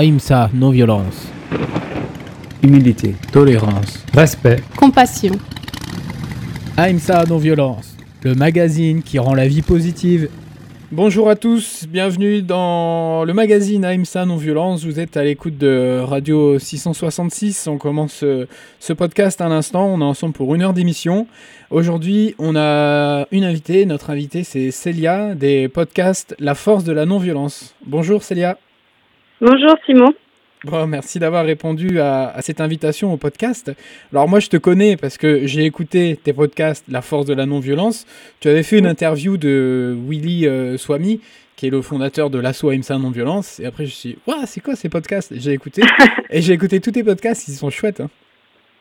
Aïmsa, non-violence. Humilité. Tolérance. Respect. Compassion. Aïmsa, non-violence. Le magazine qui rend la vie positive. Bonjour à tous, bienvenue dans le magazine Aïmsa Non-Violence. Vous êtes à l'écoute de Radio 666. On commence euh, ce podcast à l'instant. On est ensemble pour une heure d'émission. Aujourd'hui, on a une invitée. Notre invitée, c'est Célia des podcasts La Force de la Non-Violence. Bonjour Célia. Bonjour Simon. Bon, merci d'avoir répondu à, à cette invitation au podcast. Alors moi, je te connais parce que j'ai écouté tes podcasts La Force de la Non-Violence. Tu avais fait une interview de Willy euh, Swamy, qui est le fondateur de l'assaut AIMSA Non-Violence. Et après, je me suis dit, Ouah, c'est quoi ces podcasts? J'ai écouté. et j'ai écouté tous tes podcasts, ils sont chouettes. hein.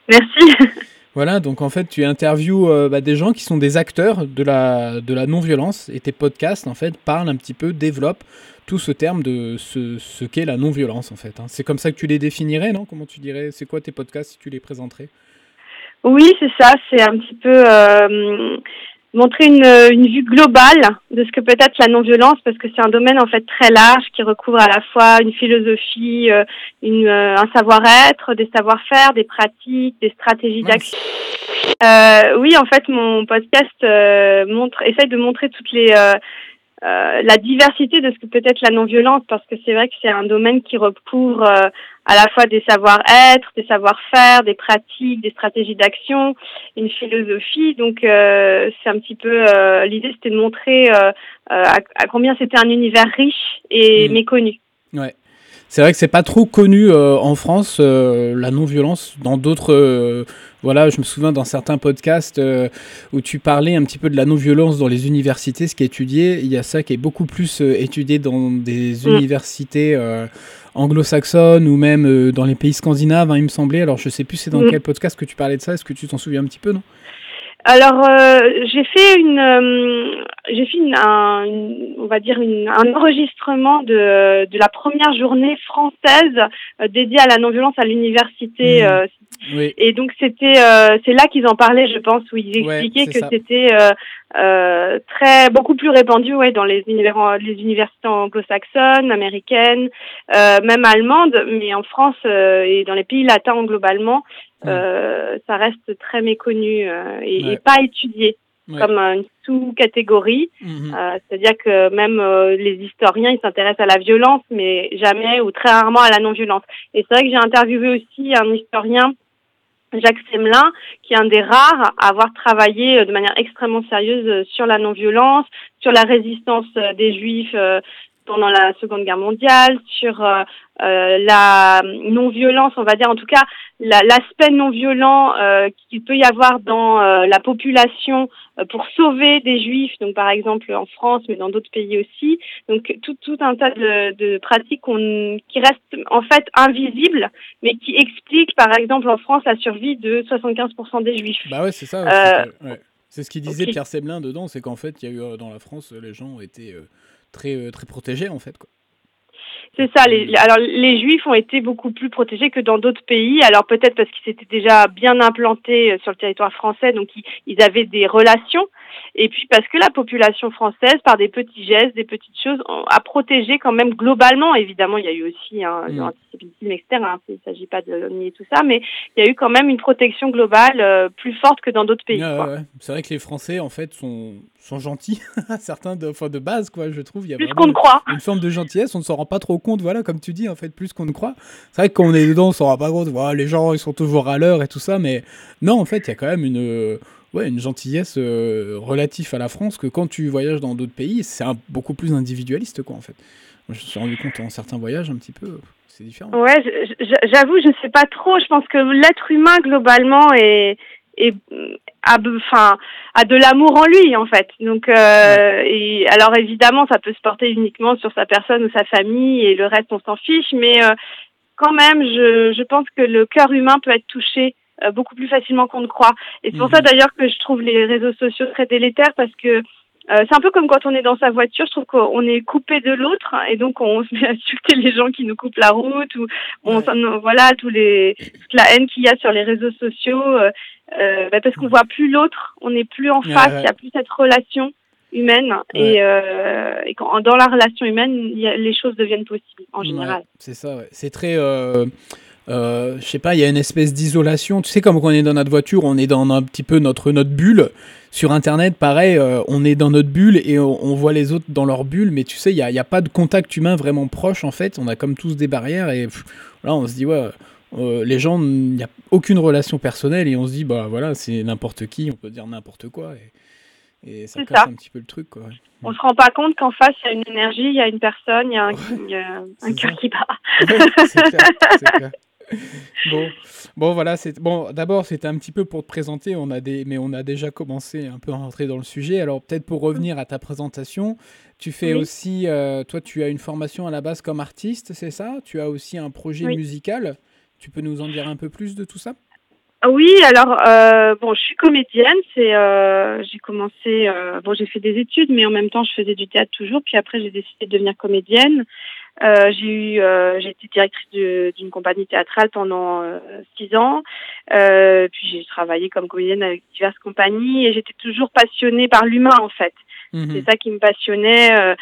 Merci. Voilà, donc en fait, tu interviews euh, bah, des gens qui sont des acteurs de la, de la non-violence et tes podcasts, en fait, parlent un petit peu, développent tout ce terme de ce, ce qu'est la non-violence, en fait. hein. C'est comme ça que tu les définirais, non? Comment tu dirais C'est quoi tes podcasts si tu les présenterais? Oui, c'est ça. C'est un petit peu euh, montrer une, une vue globale de ce que peut être la non-violence, parce que c'est un domaine en fait très large qui recouvre à la fois une philosophie, euh, une, euh, un savoir-être, des savoir-faire, des pratiques, des stratégies d'action. Euh, oui, en fait, mon podcast euh, montre, essaye de montrer toutes les euh, euh, la diversité de ce que peut être la non-violence, parce que c'est vrai que c'est un domaine qui recouvre euh, à la fois des savoir-être, des savoir-faire, des pratiques, des stratégies d'action, une philosophie. Donc, euh, c'est un petit peu euh, l'idée, c'était de montrer euh, euh, à, à combien c'était un univers riche et Mm. méconnu. Ouais. C'est vrai que c'est pas trop connu euh, en France, euh, la non-violence. Dans d'autres. euh, voilà, je me souviens dans certains podcasts où tu parlais un petit peu de la non-violence dans les universités, ce qui est étudié. Il y a ça qui est beaucoup plus étudié dans des Mm. universités anglo-saxonnes ou même dans les pays scandinaves, hein, il me semblait. Alors je sais plus c'est dans Mm. quel podcast que tu parlais de ça. Est-ce que tu t'en souviens un petit peu, non? Alors, euh, j'ai fait une, euh, j'ai fait une, un, une- on va dire une, un enregistrement de, de la première journée française euh, dédiée à la non-violence à l'université. Mhm. euh, Oui. et donc c'était, euh, c'est là qu'ils en parlaient, je pense, où ils expliquaient que c'était euh, euh, très beaucoup plus répandu, ouais, dans les, univers, les universités anglo-saxonnes, américaines, euh, même allemandes, mais en France euh, et dans les pays latins globalement. Euh, ça reste très méconnu euh, et, Ouais. et pas étudié Ouais. comme une sous-catégorie. Mhm. Euh, C'est-à-dire que même euh, les historiens, ils s'intéressent à la violence, mais jamais ou très rarement à la non-violence. Et c'est vrai que j'ai interviewé aussi un historien, Jacques Semelin, qui est un des rares à avoir travaillé de manière extrêmement sérieuse sur la non-violence, sur la résistance des Juifs pendant la Seconde Guerre mondiale, sur euh, euh, la non-violence, on va dire en tout cas la- l'aspect non-violent euh, qu'il peut y avoir dans euh, la population pour sauver des juifs, donc par exemple en France, mais dans d'autres pays aussi. Donc tout, tout un tas de, de pratiques qui restent en fait invisibles, mais qui expliquent par exemple en France la survie de 75% des juifs. Bah ouais, c'est ça. C'est ouais. Ce qu'il disait. Pierre Semelin dedans, c'est qu'en fait, il y a eu dans la France, les gens ont été euh, très, euh, très protégés, en fait. Quoi. C'est ça. Les, Juifs ont été beaucoup plus protégés que dans d'autres pays. Alors peut-être parce qu'ils s'étaient déjà bien implantés euh, sur le territoire français, donc ils avaient des relations. Et puis parce que la population française, par des petits gestes, des petites choses, a protégé quand même globalement. Évidemment, il y a eu aussi un Mm. l'antisémitisme, etc. hein, il ne s'agit pas de nier tout ça, mais il y a eu quand même une protection globale euh, plus forte que dans d'autres pays. Ouais. C'est vrai que les Français, en fait, sont, sont gentils. Certains, de, enfin, de base, quoi, je trouve. Il y a Plus qu'on ne croit. une forme de gentillesse, on ne s'en rend pas trop compte, voilà, comme tu dis, en fait, plus qu'on ne croit. C'est vrai que quand on est dedans, on s'en rend pas compte. Voilà, les gens, ils sont toujours à l'heure et tout ça, mais non, en fait, il y a quand même une, ouais, une gentillesse euh, relative à la France que quand tu voyages dans d'autres pays, c'est beaucoup plus individualiste, quoi, en fait. Moi, je me suis rendu compte en certains voyages un petit peu, c'est différent. Ouais, j'avoue, je ne sais pas trop. Je pense que l'être humain globalement est, a, be- enfin, a de l'amour en lui en fait. Donc, euh, et alors évidemment, ça peut se porter uniquement sur sa personne ou sa famille et le reste on s'en fiche. Mais euh, quand même, je, je pense que le cœur humain peut être touché euh, beaucoup plus facilement qu'on ne croit. Et c'est pour Mhm. ça d'ailleurs que je trouve les réseaux sociaux très délétères parce que euh, c'est un peu comme quand on est dans sa voiture, je trouve qu'on est coupé de l'autre et donc on se met à insulter les gens qui nous coupent la route ou on Ouais. s'en- voilà tous les toute la haine qu'il y a sur les réseaux sociaux euh, euh, bah, parce qu'on voit plus l'autre, on n'est plus en face, il ouais. y a plus cette relation. humaine et, et quand, dans la relation humaine, les choses deviennent possibles en général. c'est ça, c'est très. Euh, je sais pas, il y a une espèce d'isolation. Tu sais, comme quand on est dans notre voiture, on est dans un petit peu notre, notre bulle. Sur Internet, pareil, euh, on est dans notre bulle et on, voit les autres dans leur bulle, mais tu sais, il n'y a, y a, pas de contact humain vraiment proche, en fait. On a comme tous des barrières et là, on se dit, ouais, euh, les gens, il n'y a aucune relation personnelle et on se dit, bah voilà, c'est n'importe qui, on peut dire n'importe quoi. Et, ça casse un petit peu le truc, quoi. On se rend pas compte qu'en face, il y a une énergie, il y a une personne, il y a un, cœur qui bat. c'est clair, bon, bon, voilà. C'est bon. D'abord, c'était un petit peu pour te présenter. On a des, mais on a déjà commencé un peu à rentrer dans le sujet. Alors peut-être pour revenir à ta présentation, tu fais aussi, euh, toi, tu as une formation à la base comme artiste, c'est ça? Tu as aussi un projet musical. Tu peux nous en dire un peu plus de tout ça? Oui, alors euh, bon, je suis comédienne. C'est, euh, j'ai commencé, bon, j'ai fait des études, mais en même temps, je faisais du théâtre toujours. Puis après, j'ai décidé de devenir comédienne. Euh, j'ai eu, euh, j'ai été directrice d'une compagnie théâtrale pendant euh, six ans. puis j'ai travaillé comme comédienne avec diverses compagnies et j'étais toujours passionnée par l'humain en fait. Mhm. C'est ça qui me passionnait,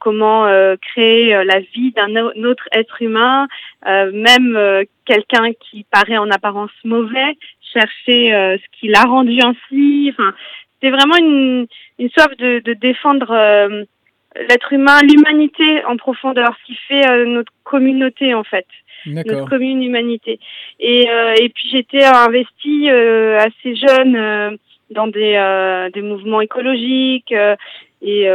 comment créer la vie d'un autre être humain, même quelqu'un qui paraît en apparence mauvais, chercher ce qui l'a rendu ainsi. Enfin, c'était vraiment une, une soif de, de défendre l'être humain, l'humanité en profondeur, ce qui fait euh, notre communauté en fait, notre commune humanité. Et, euh, et puis j'étais investie euh, assez jeune dans des, des mouvements écologiques et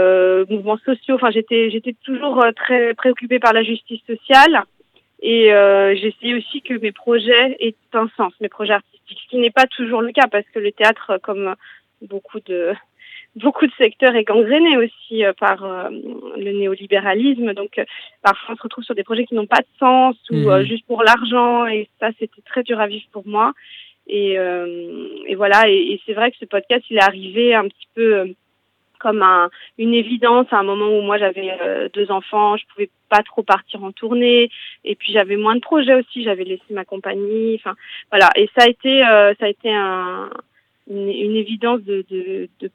mouvements sociaux. Enfin, j'étais j'étais toujours très préoccupée par la justice sociale. Et j'essayais aussi que mes projets aient un sens, mes projets artistiques, ce qui n'est pas toujours le cas parce que le théâtre, comme beaucoup de beaucoup de secteurs est gangréné aussi euh, par euh, le néolibéralisme. Donc, euh, parfois, on se retrouve sur des projets qui n'ont pas de sens ou mhm. juste pour l'argent. Et ça, c'était très dur à vivre pour moi. Et, et voilà. Et, et c'est vrai que ce podcast, il est arrivé un petit peu comme un, une évidence à un moment où moi j'avais deux enfants, je pouvais pas trop partir en tournée et puis j'avais moins de projets aussi, j'avais laissé ma compagnie, enfin voilà et ça a été ça a été un, une, une évidence de, de, de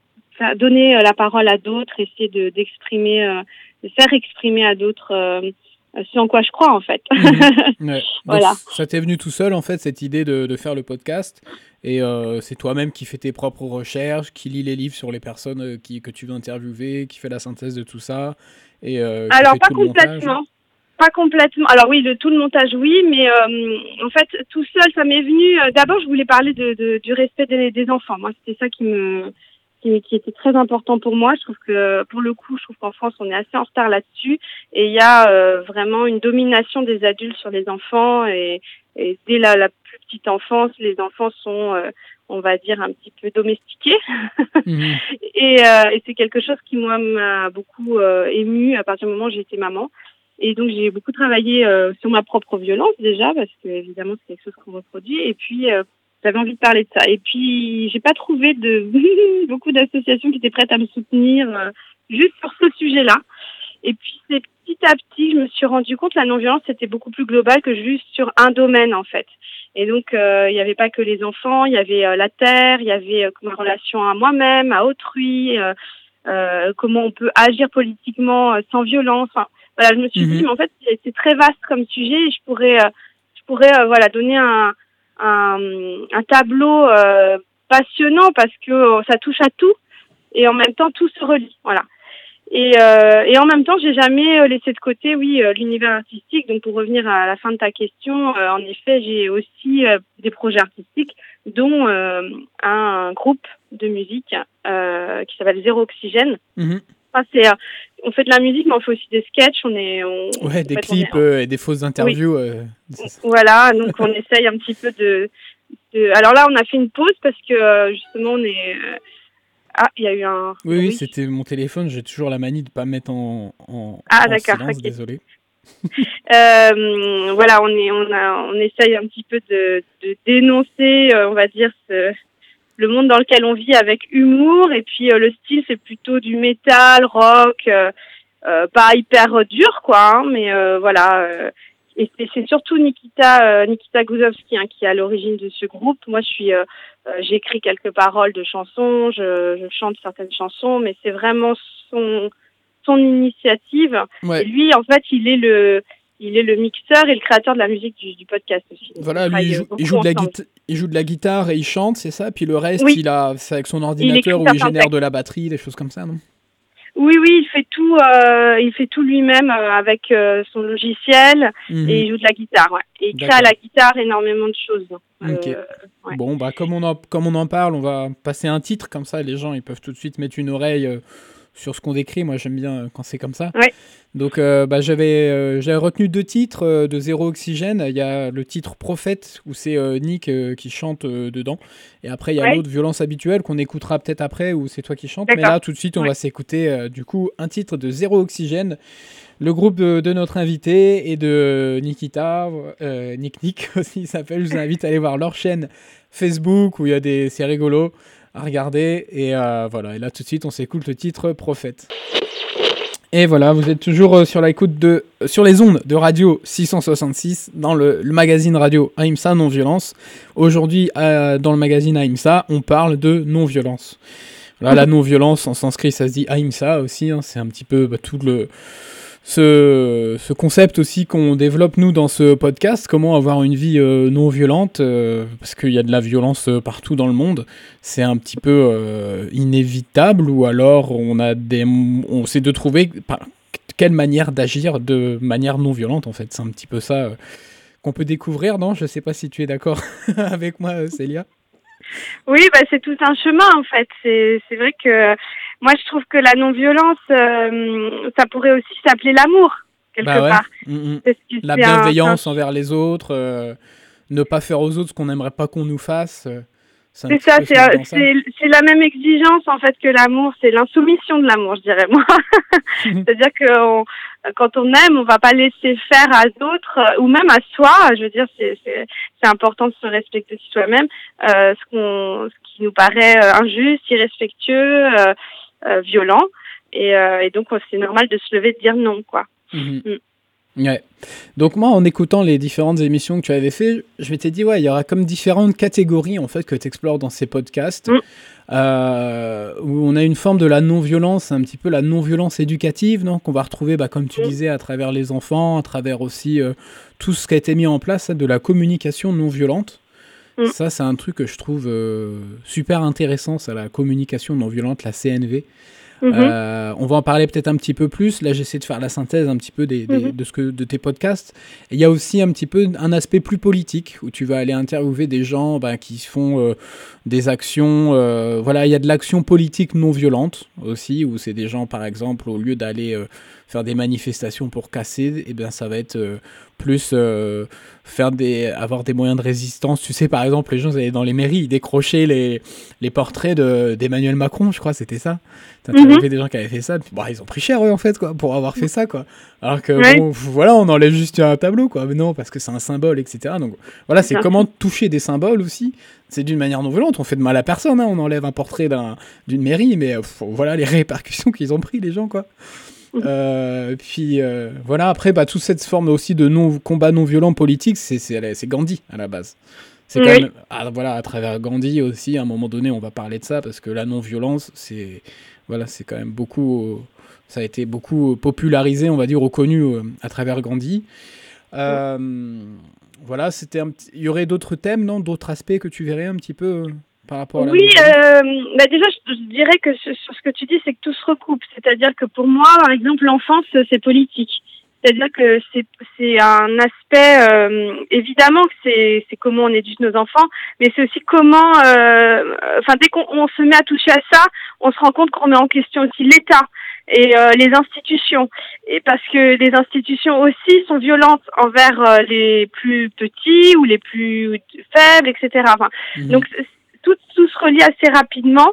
donner euh, la parole à d'autres, essayer de d'exprimer, euh, de faire exprimer à d'autres euh, ce en quoi je crois en fait. Mhm. voilà. ça t'est venu tout seul en fait cette idée de, de faire le podcast et c'est toi-même qui fais tes propres recherches, qui lit les livres sur les personnes qui, que tu veux interviewer, qui fait la synthèse de tout ça et alors pas complètement. Pas complètement. Alors oui, de tout le montage, oui, mais en fait, tout seul, ça m'est venu. D'abord, je voulais parler de, de, du respect des, des enfants. Moi, c'était ça qui me, qui, qui, était très important pour moi. Je trouve que pour le coup, je trouve qu'en France, on est assez en retard là-dessus. Et il y a euh, vraiment une domination des adultes sur les enfants. Et, et dès la, la, plus petite enfance, les enfants sont, euh, on va dire, un petit peu domestiqués. Mhm. et, euh, et c'est quelque chose qui, moi, m'a beaucoup ému à partir du moment où été maman. Et donc j'ai beaucoup travaillé sur ma propre violence déjà parce que évidemment c'est quelque chose qu'on reproduit et puis j'avais envie de parler de ça. Et puis, j'ai pas trouvé de beaucoup d'associations qui étaient prêtes à me soutenir euh, juste sur ce sujet-là. Et puis, c'est petit à petit, je me suis rendu compte que la non-violence, c'était beaucoup plus global que juste sur un domaine, en fait. Et donc, euh, il n'y avait pas que les enfants, il y avait euh, la terre, il y avait ma relation à moi-même, à autrui, comment on peut agir politiquement sans violence. Enfin, voilà, je me suis dit, mhm. mais en fait, c'est très vaste comme sujet et je pourrais, je pourrais, voilà, donner un, un, tableau euh, passionnant parce que euh, ça touche à tout et en même temps tout se relie. Voilà. Et, euh, et en même temps, j'ai jamais laissé de côté, oui, l'univers artistique. Donc, pour revenir à la fin de ta question, en effet, j'ai aussi des projets artistiques, dont un groupe de musique qui s'appelle Zéro Oxygène. Mhm. c'est, on fait de la musique, mais on fait aussi des sketchs. On est, on, ouais, des clips et des fausses interviews. Voilà, donc on essaye un petit peu de, de, Alors là, on a fait une pause parce que euh, justement, on est. Euh, ah, il y a eu un. Oui, oui, c'était mon téléphone. J'ai toujours la manie de pas mettre en. en ah, d'accord. Désolé. euh, voilà, on est, on a, on essaye un petit peu de, de dénoncer, euh, on va dire, ce, le monde dans lequel on vit avec humour. Et puis le style, c'est plutôt du métal, rock, pas hyper dur, quoi. Hein, mais voilà et c'est surtout Nikita Nikita Guzovski hein, qui est à l'origine de ce groupe. Moi, je suis j'écris quelques paroles de chansons, je, je chante certaines chansons, mais c'est vraiment son son initiative. Et lui, en fait, il est le il est le mixeur et le créateur de la musique du, podcast aussi. Voilà, lui, il joue, de la il joue de la guitare et il chante, c'est ça? Puis le reste, il a, c'est avec son ordinateur où il génère de la batterie, des choses comme ça, non? Oui, oui, il fait tout, euh, il fait tout lui-même euh, avec euh, son logiciel mhm. et il joue de la guitare. Ouais. Et il crée à la guitare énormément de choses. Bon, bah comme on en, comme on en parle, on va passer un titre comme ça, les gens ils peuvent tout de suite mettre une oreille sur ce qu'on décrit. Moi, j'aime bien quand c'est comme ça. Donc, euh, bah, j'avais, euh, j'avais retenu deux titres euh, de Zéro Oxygène. Il y a le titre Prophète, où c'est Nick qui chante dedans. Et après, il y a l'autre Violence habituelle qu'on écoutera peut-être après, où c'est toi qui chantes. Mais là, tout de suite, on va s'écouter du coup un titre de Zéro Oxygène. Le groupe de, notre invité et de Nikita, Nick Nick aussi il s'appelle. Je vous invite à aller voir leur chaîne Facebook où il y a des. C'est rigolo à regarder. Et voilà, et là tout de suite, on s'écoute le titre Prophète. Et voilà, vous êtes toujours euh, sur l'écoute de euh, sur les ondes de Radio 666 dans le, magazine radio AIMSA non violence. Aujourd'hui, euh, dans le magazine AIMSA, on parle de non violence. Là, la non violence en sanskrit, ça se dit AIMSA aussi. Hein, c'est un petit peu bah, tout le ce, ce concept aussi qu'on développe nous dans ce podcast, comment avoir une vie euh, non violente, euh, parce qu'il y a de la violence euh, partout dans le monde, c'est un petit peu inévitable, ou alors on a des, on sait de trouver quelle manière d'agir de manière non violente en fait, c'est un petit peu ça qu'on peut découvrir, non? Je sais pas si tu es d'accord avec moi, Célia. Oui, bah, c'est tout un chemin en fait. C'est vrai que moi je trouve que la non-violence, euh, ça pourrait aussi s'appeler l'amour quelque bah part. Mm, mm. La bienveillance envers les autres, euh, ne pas faire aux autres ce qu'on n'aimerait pas qu'on nous fasse. Euh, c'est ça, c'est la même exigence en fait que l'amour, c'est l'insoumission de l'amour, je dirais moi. C'est-à-dire que quand on aime, on va pas laisser faire à d'autres ou même à soi. Je veux dire, c'est important de se respecter soi-même. Ce, qu'on, ce qui nous paraît injuste, irrespectueux, violent. Et, euh, et donc, c'est normal de se lever et de dire non, quoi. Mhm. Mm. Ouais. Donc moi, en écoutant les différentes émissions que tu avais fait, je m'étais dit, ouais, il y aura comme différentes catégories, en fait, que tu explores dans ces podcasts, mm. euh, où on a une forme de la non-violence, un petit peu la non-violence éducative, non qu'on va retrouver, bah, comme tu mm. disais, à travers les enfants, à travers aussi tout ce qui a été mis en place, de la communication non-violente. Mm. Ça, c'est un truc que je trouve euh, super intéressant, ça, la communication non violente, la CNV. Mhm. Euh, on va en parler peut-être un petit peu plus. Là, j'essaie de faire la synthèse un petit peu des, mhm. de, ce que, de tes podcasts. il y a aussi un petit peu un aspect plus politique où tu vas aller interviewer des gens bah, qui font euh, des actions. voilà, il y a de l'action politique non violente aussi, où c'est des gens, par exemple, au lieu d'aller faire des manifestations pour casser, et eh bien ça va être plus faire des, avoir des moyens de résistance. Tu sais, par exemple, les gens allaient dans les mairies, ils décrochaient les, les portraits d'Emmanuel Macron, je crois, c'était ça. Tu mm des gens qui avaient fait ça, bon, ils ont pris cher, eux, en fait, quoi, pour avoir fait ça, quoi. Alors que, bon, voilà, on enlève juste un tableau, quoi. Mais non, parce que c'est un symbole, etc. Donc, voilà, c'est comment toucher des symboles aussi. C'est d'une manière non violente, on fait de mal à personne, hein. on enlève un portrait d'une mairie, mais voilà les répercussions qu'ils ont pris, les gens, quoi. Euh, puis euh, voilà, après, bah, toute cette forme aussi de non, combat non violent politique, c'est Gandhi à la base. C'est quand même, ah, voilà, à travers Gandhi aussi, à un moment donné, on va parler de ça parce que la non-violence, c'est voilà, c'est quand même beaucoup, ça a été beaucoup popularisé, on va dire, reconnu euh, à travers Gandhi. voilà, c'était, il y aurait d'autres thèmes, non, d'autres aspects que tu verrais un petit peu oui, euh, bah déjà, je, dirais que sur ce que tu dis, c'est que tout se recoupe. C'est-à-dire que pour moi, par exemple, l'enfance, c'est politique. C'est-à-dire que c'est un aspect, euh, évidemment que c'est comment on éduque nos enfants, mais c'est aussi comment, euh, enfin dès qu'on se met à toucher à ça, on se rend compte qu'on met en question aussi l'État et euh, les institutions, et parce que les institutions aussi sont violentes envers euh, les plus petits ou les plus faibles, etc. Enfin, mmh. Donc tout, tout se relie assez rapidement.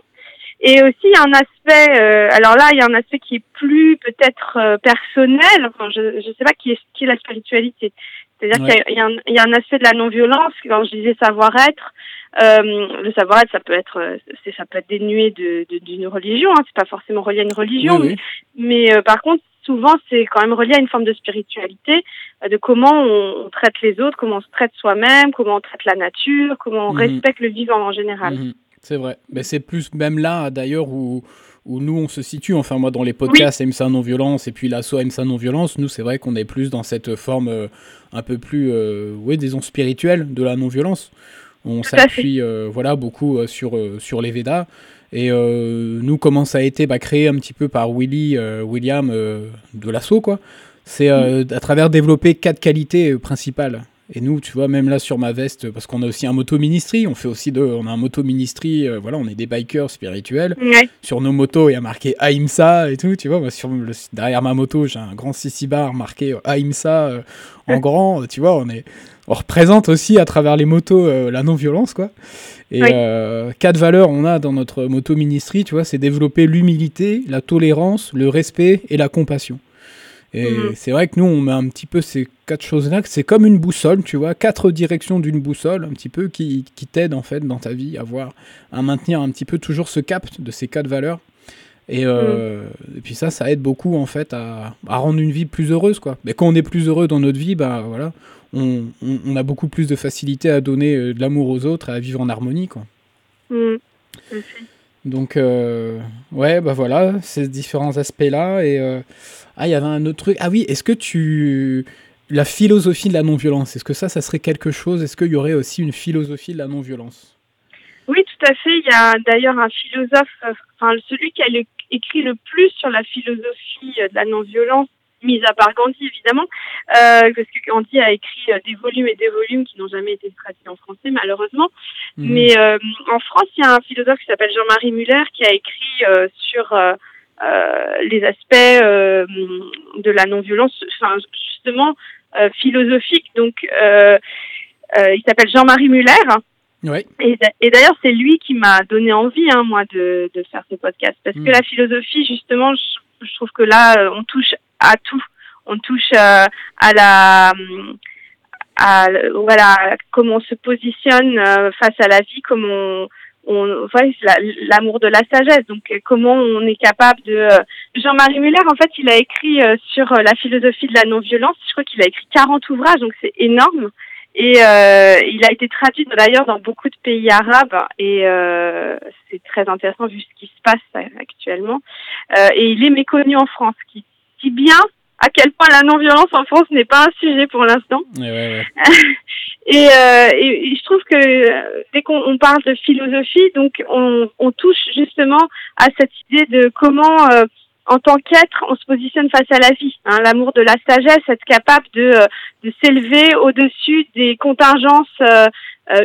Et aussi, il y a un aspect, euh, alors là, il y a un aspect qui est plus peut-être euh, personnel, enfin, je ne sais pas qui est, qui est la spiritualité. C'est-à-dire qu'il y, y, y, a un aspect de la non-violence, quand je disais savoir-être, euh, le savoir-être, ça peut être, euh, ça peut être dénué d'une de, d'une religion, hein, c'est pas forcément relié à une religion, mais, mais par contre, souvent c'est quand même relié à une forme de spiritualité, euh, de comment on, traite les autres, comment on se traite soi-même, comment on traite la nature, comment on mhm. respecte le vivant en général. Mhm. C'est vrai. Mais c'est plus même là d'ailleurs où, où nous on se situe. Enfin moi dans les podcasts MSA non-violence et puis l'assaut MSA non-violence, nous c'est vrai qu'on est plus dans cette forme euh, un peu plus, euh, oui disons spirituelle de la non-violence. On s'appuie voilà beaucoup sur, sur les Védas. Et euh, nous, comment ça a été bah, créé un petit peu par Willy, euh, William euh, de l'assaut, quoi. C'est mm. à travers développer quatre qualités principales. Et nous, tu vois, même là sur ma veste, parce qu'on a aussi un moto-ministry, on fait aussi de, on a un moto-ministry, voilà, on est des bikers spirituels. Sur nos motos, il y a marqué Aïmsa et tout, tu vois. Moi, sur derrière ma moto, j'ai un grand sissi bar marqué Aïmsa en grand, tu vois. On est, on représente aussi à travers les motos la non-violence, quoi. Et euh, quatre valeurs on a dans notre moto ministry, tu vois, c'est développer l'humilité, la tolérance, le respect et la compassion. Et mhm. c'est vrai que nous, on met un petit peu ces quatre choses-là, c'est comme une boussole, tu vois, quatre directions d'une boussole, un petit peu, qui, qui t'aident en fait dans ta vie à voir, à maintenir un petit peu toujours ce cap de ces quatre valeurs. Et, euh, mhm. et puis ça, ça aide beaucoup en fait à, à, rendre une vie plus heureuse, quoi. Mais quand on est plus heureux dans notre vie, bah voilà, on, a beaucoup plus de facilité à donner euh, de l'amour aux autres et à vivre en harmonie. Quoi. Mm. Donc, euh, ouais, bah voilà, ces différents aspects-là. Et euh, ah, il y avait un autre truc. Ah oui, est-ce que tu. La philosophie de la non-violence, est-ce que ça, ça serait quelque chose Est-ce qu'il y aurait aussi une philosophie de la non-violence? Oui, tout à fait. Il y a d'ailleurs un philosophe, enfin, celui qui a écrit le plus sur la philosophie de la non-violence, mis à part Gandhi évidemment, euh, parce que Gandhi a écrit euh, des volumes et des volumes qui n'ont jamais été traduits en français malheureusement. Mhm. Mais euh, en France, il y a un philosophe qui s'appelle Jean-Marie Muller qui a écrit euh, sur les aspects de la non-violence, enfin justement philosophique. Donc, il s'appelle Jean-Marie Muller. Ouais. Et, et d'ailleurs, c'est lui qui m'a donné envie, hein, moi, de, de faire ce podcast, parce que mhm. la philosophie, justement, je, je trouve que là, on touche à tout. On touche euh, à la à, voilà comment on se positionne euh, face à la vie, comment on, on l'amour de la sagesse. Donc comment on est capable de euh, Jean-Marie Muller en fait, il a écrit sur la philosophie de la non-violence, je crois qu'il a écrit 40 ouvrages donc c'est énorme. Et euh, il a été traduit d'ailleurs dans beaucoup de pays arabes et euh, c'est très intéressant vu ce qui se passe actuellement. Euh, et il est méconnu en France, dit bien à quel point la non-violence en France n'est pas un sujet pour l'instant. et, euh, et, je trouve que euh, dès qu'on parle de philosophie, donc on, on, touche justement à cette idée de comment, euh, en tant qu'être, on se positionne face à la vie. Hein, L'amour de la sagesse, être capable de, euh, de s'élever au-dessus des contingences euh,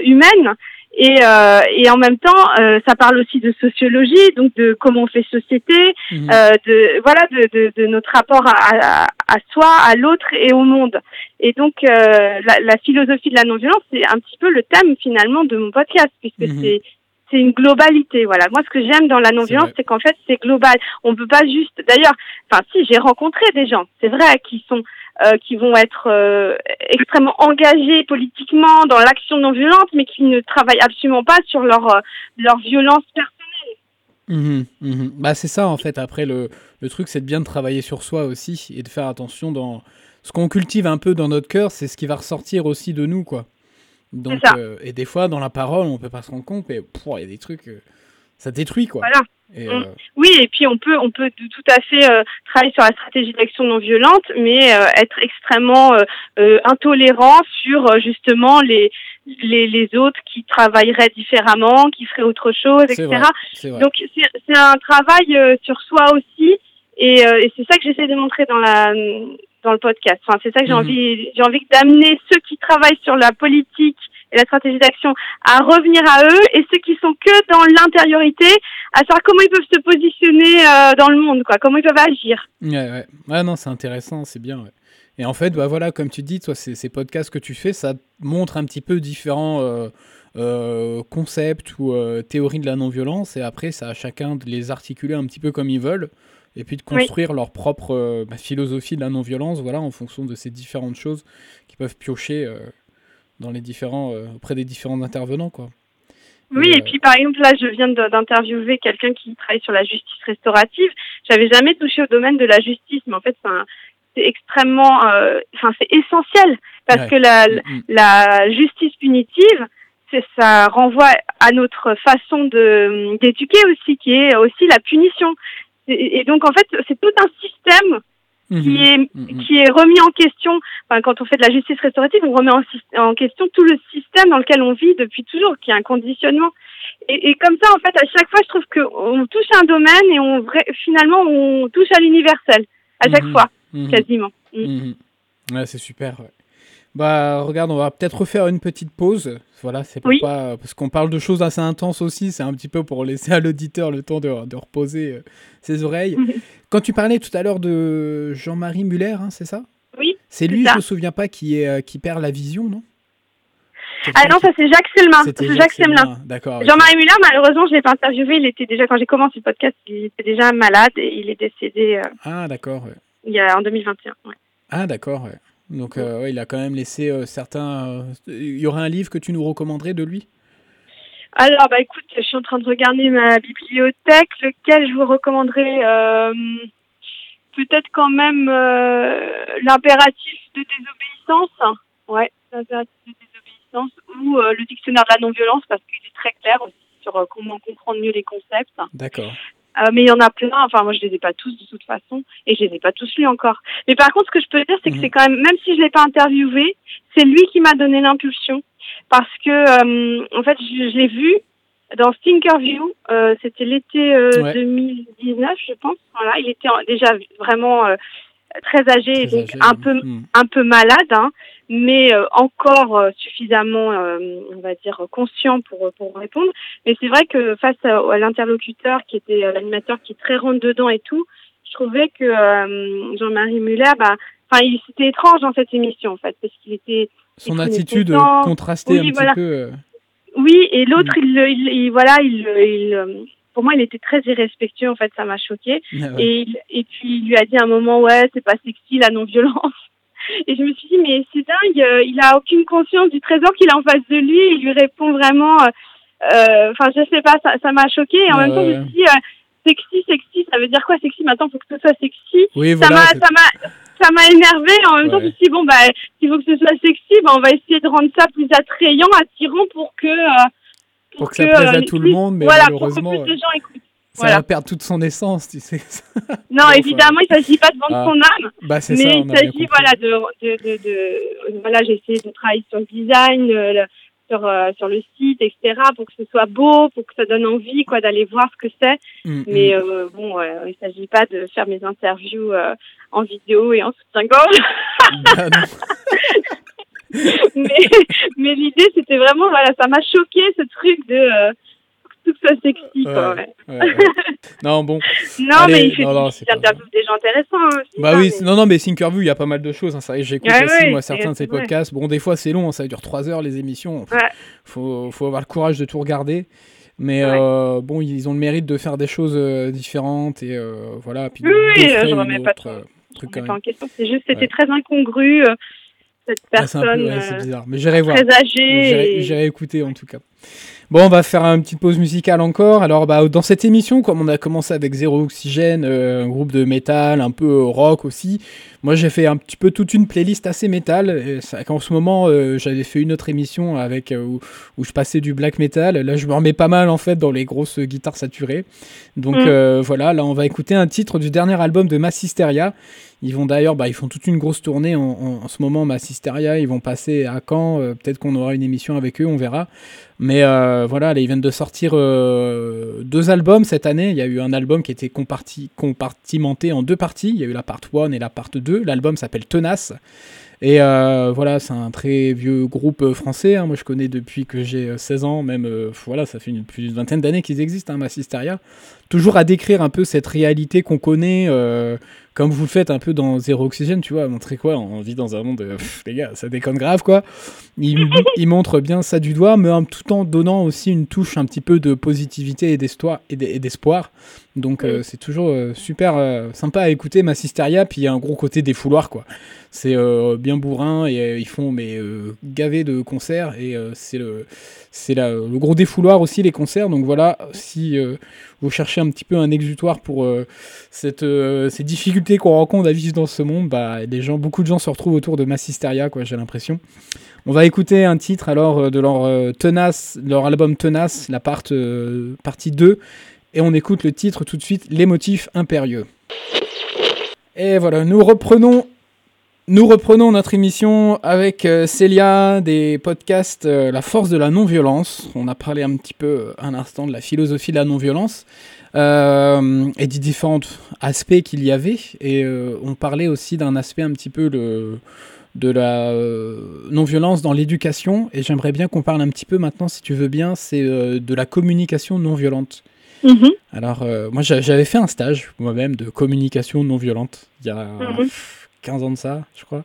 humaines et, euh, et en même temps, euh, ça parle aussi de sociologie, donc de comment on fait société, mhm. euh, de voilà, de, de, de, notre rapport à, à, soi, à l'autre et au monde. Et donc, euh, la, la, philosophie de la non-violence, c'est un petit peu le thème finalement de mon podcast, puisque mhm. c'est c'est une globalité. Voilà. Moi, ce que j'aime dans la non-violence, c'est qu'en fait, c'est global. On peut pas juste. D'ailleurs, enfin, si j'ai rencontré des gens, c'est vrai, qui sont euh, qui vont être euh, extrêmement engagés politiquement dans l'action non violente, mais qui ne travaillent absolument pas sur leur euh, leur violence personnelle. Mmh, mmh. Bah c'est ça en fait. Après le, le truc, c'est de bien travailler sur soi aussi et de faire attention dans ce qu'on cultive un peu dans notre cœur, c'est ce qui va ressortir aussi de nous quoi. Donc et des fois dans la parole, on peut pas se rendre compte, mais il y a des trucs, ça détruit quoi. Voilà. Mm. Euh, oui, et puis on peut, on peut tout à fait euh, travailler sur la stratégie d'action non violente, mais euh, être extrêmement intolérant sur justement les, les, les autres qui travailleraient différemment, qui feraient autre chose, etc. Donc c'est un travail sur soi aussi, et, et c'est ça que j'essaie de montrer dans la dans le podcast. Enfin, c'est ça que j'ai mhm. envie, j'ai envie d'amener ceux qui travaillent sur la politique et la stratégie d'action à revenir à eux et ceux qui sont que dans l'intériorité à savoir comment ils peuvent se positionner euh, dans le monde, quoi, comment ils peuvent agir. Ouais, ouais. ouais non, c'est intéressant, c'est bien. Ouais. Et en fait, bah voilà, comme tu dis, toi, ces, ces, podcasts que tu fais, ça montre un petit peu différents euh, euh, concepts ou théories de la non-violence, et après, ça à chacun de les articuler un petit peu comme ils veulent, et puis de construire leur propre bah, philosophie de la non-violence, voilà, en fonction de ces différentes choses qui peuvent piocher dans les différents, auprès des différents intervenants, quoi. Oui, et, puis par exemple, là, je viens d'interviewer quelqu'un qui travaille sur la justice restaurative. J'avais jamais touché au domaine de la justice, mais en fait, c'est extrêmement, enfin, c'est essentiel parce que la, mm, mm. la justice punitive, ça renvoie à notre façon de d'éduquer aussi, qui est aussi la punition. Et, donc en fait, c'est tout un système qui mhm. est mhm. qui est remis en question. Enfin, quand on fait de la justice restaurative, on remet en, en, question tout le système dans lequel on vit depuis toujours, qui est un conditionnement. Et, et comme ça, en fait, à chaque fois, je trouve qu'on touche un domaine et on finalement on touche à l'universel à chaque mhm. fois, quasiment. Mm. Ouais, c'est super. Ouais. Bah, regarde, on va peut-être refaire une petite pause. Voilà, c'est pas parce qu'on parle de choses assez intenses aussi. C'est un petit peu pour laisser à l'auditeur le temps de, reposer euh, ses oreilles. Quand tu parlais tout à l'heure de Jean-Marie Muller, hein, c'est ça? Oui. C'est lui, je me souviens pas, qui est euh, qui perd la vision, non? Ah non, ça c'est Jacques Selmin. C'est Jacques, Selmin. D'accord. Jean-Marie Muller, malheureusement, je l'ai pas interviewé. Il était déjà quand j'ai commencé le podcast, il était déjà malade et il est décédé. Euh, ah d'accord. Il y a en 2021. Ah d'accord. Ouais. Donc euh, il a quand même laissé euh, certains... Euh, il y aurait un livre que tu nous recommanderais de lui? Alors, bah écoute, je suis en train de regarder ma bibliothèque. Lequel je vous recommanderais Peut-être quand même l'impératif de désobéissance. Ouais, l'impératif de désobéissance ou le dictionnaire de la non-violence parce qu'il est très clair aussi sur comment comprendre mieux les concepts. D'accord. Euh, mais il y en a plein. Enfin, moi, je les ai pas tous de toute façon, et je les ai pas tous lus encore. Mais par contre, ce que je peux dire, c'est que c'est mhm. quand même, même si je l'ai pas interviewé, c'est lui qui m'a donné l'impulsion, parce que, euh, en fait, je, l'ai vu dans Stinkerview. Euh, C'était l'été 2019, euh, je pense. Voilà, il était déjà vraiment très âgé, donc un peu, hmm. un peu malade. Hein mais euh, encore euh, suffisamment, euh, on va dire, conscient pour, pour répondre. Mais c'est vrai que face à, l'interlocuteur qui était l'animateur qui est très rentre dedans et tout, je trouvais que Jean-Marie Muller, bah, enfin, c'était étrange dans cette émission en fait, parce qu'il était son attitude contrastée un petit peu. Oui, et l'autre, mm. il, il, voilà, il, il, pour moi, il était très irrespectueux. En fait, ça m'a choqué. Ah et, et puis, il lui a dit à un moment, ouais, c'est pas sexy la non-violence. Et je me suis dit, mais c'est dingue, euh, il a aucune conscience du trésor qu'il a en face de lui. Il lui répond vraiment, euh, euh, enfin, je sais pas, ça, m'a choqué. Et en même temps, je me suis dit, sexy, sexy, ça veut dire quoi sexy? Maintenant, il faut que ce soit sexy. Oui, ça m'a, ça m'a, ça m'a énervé. En même temps, je me suis dit, bon, bah, s'il faut que ce soit sexy, bah, on va essayer de rendre ça plus attrayant, attirant pour que. Pour, que, ça plaise à tout le monde, mais voilà, malheureusement. Pour que plus de gens écoutent ça va perdre toute son essence, tu sais. non, évidemment, il ne s'agit pas de vendre ah. son âme. Bah, mais ça, il s'agit, voilà, de, de, de, de voilà, j'ai essayé de travailler sur le design, sur, euh, sur le site, etc., pour que ce soit beau, pour que ça donne envie, quoi, d'aller voir ce que c'est. Mm, mais mm. Euh, bon, il ne s'agit pas de faire mes interviews euh, en vidéo et en soutien-gorge. Bah, mais mais l'idée, c'était vraiment, voilà, ça m'a choqué ce truc de tout ça sexy, quoi, non, bon. Non, mais il fait non, des interviews des gens intéressants hein, Bah oui, non, non, mais Thinkerview, il y a pas mal de choses. Hein, J'écoute aussi, moi, certains de ces podcasts. Bon, des fois, c'est long, hein, ça dure 3 heures, les émissions. Faut, faut avoir le courage de tout regarder. Mais euh, bon, ils ont le mérite de faire des choses euh, différentes et euh, voilà. Puis oui, je remets pas trop. Truc en question. C'est juste, c'était très incongru. Cette personne. Ah, c'est bizarre. Mais j'irai voir. Très âgée. J'irai écouter en tout cas. Bon, on va faire une petite pause musicale encore. Alors, bah, dans cette émission, comme on a commencé avec Zéro Oxygène, euh, un groupe de métal, un peu rock aussi, moi j'ai fait un petit peu toute une playlist assez métal. En ce moment, euh, j'avais fait une autre émission avec euh, où, je passais du black metal. Là, je me remets pas mal en fait dans les grosses guitares saturées. Donc mm. voilà, là, on va écouter un titre du dernier album de Massisteria. Ils vont d'ailleurs, bah, ils font toute une grosse tournée en, en, ce moment, Massisteria. Ils vont passer à Caen. Peut-être qu'on aura une émission avec eux, on verra. Mais euh, voilà, ils viennent de sortir euh, deux albums cette année. Il y a eu un album qui était compartimenté en deux parties. Il y a eu la part 1 et la part 2. L'album s'appelle Tenace. Et euh, voilà, c'est un très vieux groupe français. Hein. Moi, je connais depuis que j'ai 16 ans, même. voilà, ça fait plus d'une vingtaine d'années qu'ils existent, hein, Massisteria. Toujours à décrire un peu cette réalité qu'on connaît, comme vous le faites un peu dans Zéro Oxygène, tu vois, montrer quoi On vit dans un monde. les gars, ça déconne grave, quoi. il, il, montre bien ça du doigt, mais en tout en donnant aussi une touche un petit peu de positivité et d'espoir. Donc euh, c'est toujours euh, super euh, sympa à écouter Massisteria, puis il y a un gros côté des fouloirs quoi. C'est bien bourrin et ils font mais gavé de concerts et c'est le c'est le gros défouloir aussi les concerts. Donc voilà, si vous cherchez un petit peu un exutoire pour cette, ces difficultés qu'on rencontre à vivre dans ce monde, bah les gens, beaucoup de gens se retrouvent autour de Massisteria quoi, j'ai l'impression. On va écouter un titre alors de leur tenace, leur album Tenace, la part, partie 2 et on écoute le titre tout de suite, Les motifs impérieux. Et voilà, nous reprenons, nous reprenons notre émission avec euh, Célia des podcasts euh, La force de la non-violence. On a parlé un petit peu euh, un instant de la philosophie de la non-violence et des différents aspects qu'il y avait. Et on parlait aussi d'un aspect un petit peu de la non-violence dans l'éducation. Et j'aimerais bien qu'on parle un petit peu maintenant, si tu veux bien, c'est de la communication non-violente. Mhm. Alors, euh, moi, j'avais fait un stage moi-même de communication non violente il y a 15 mhm. ans de ça, je crois.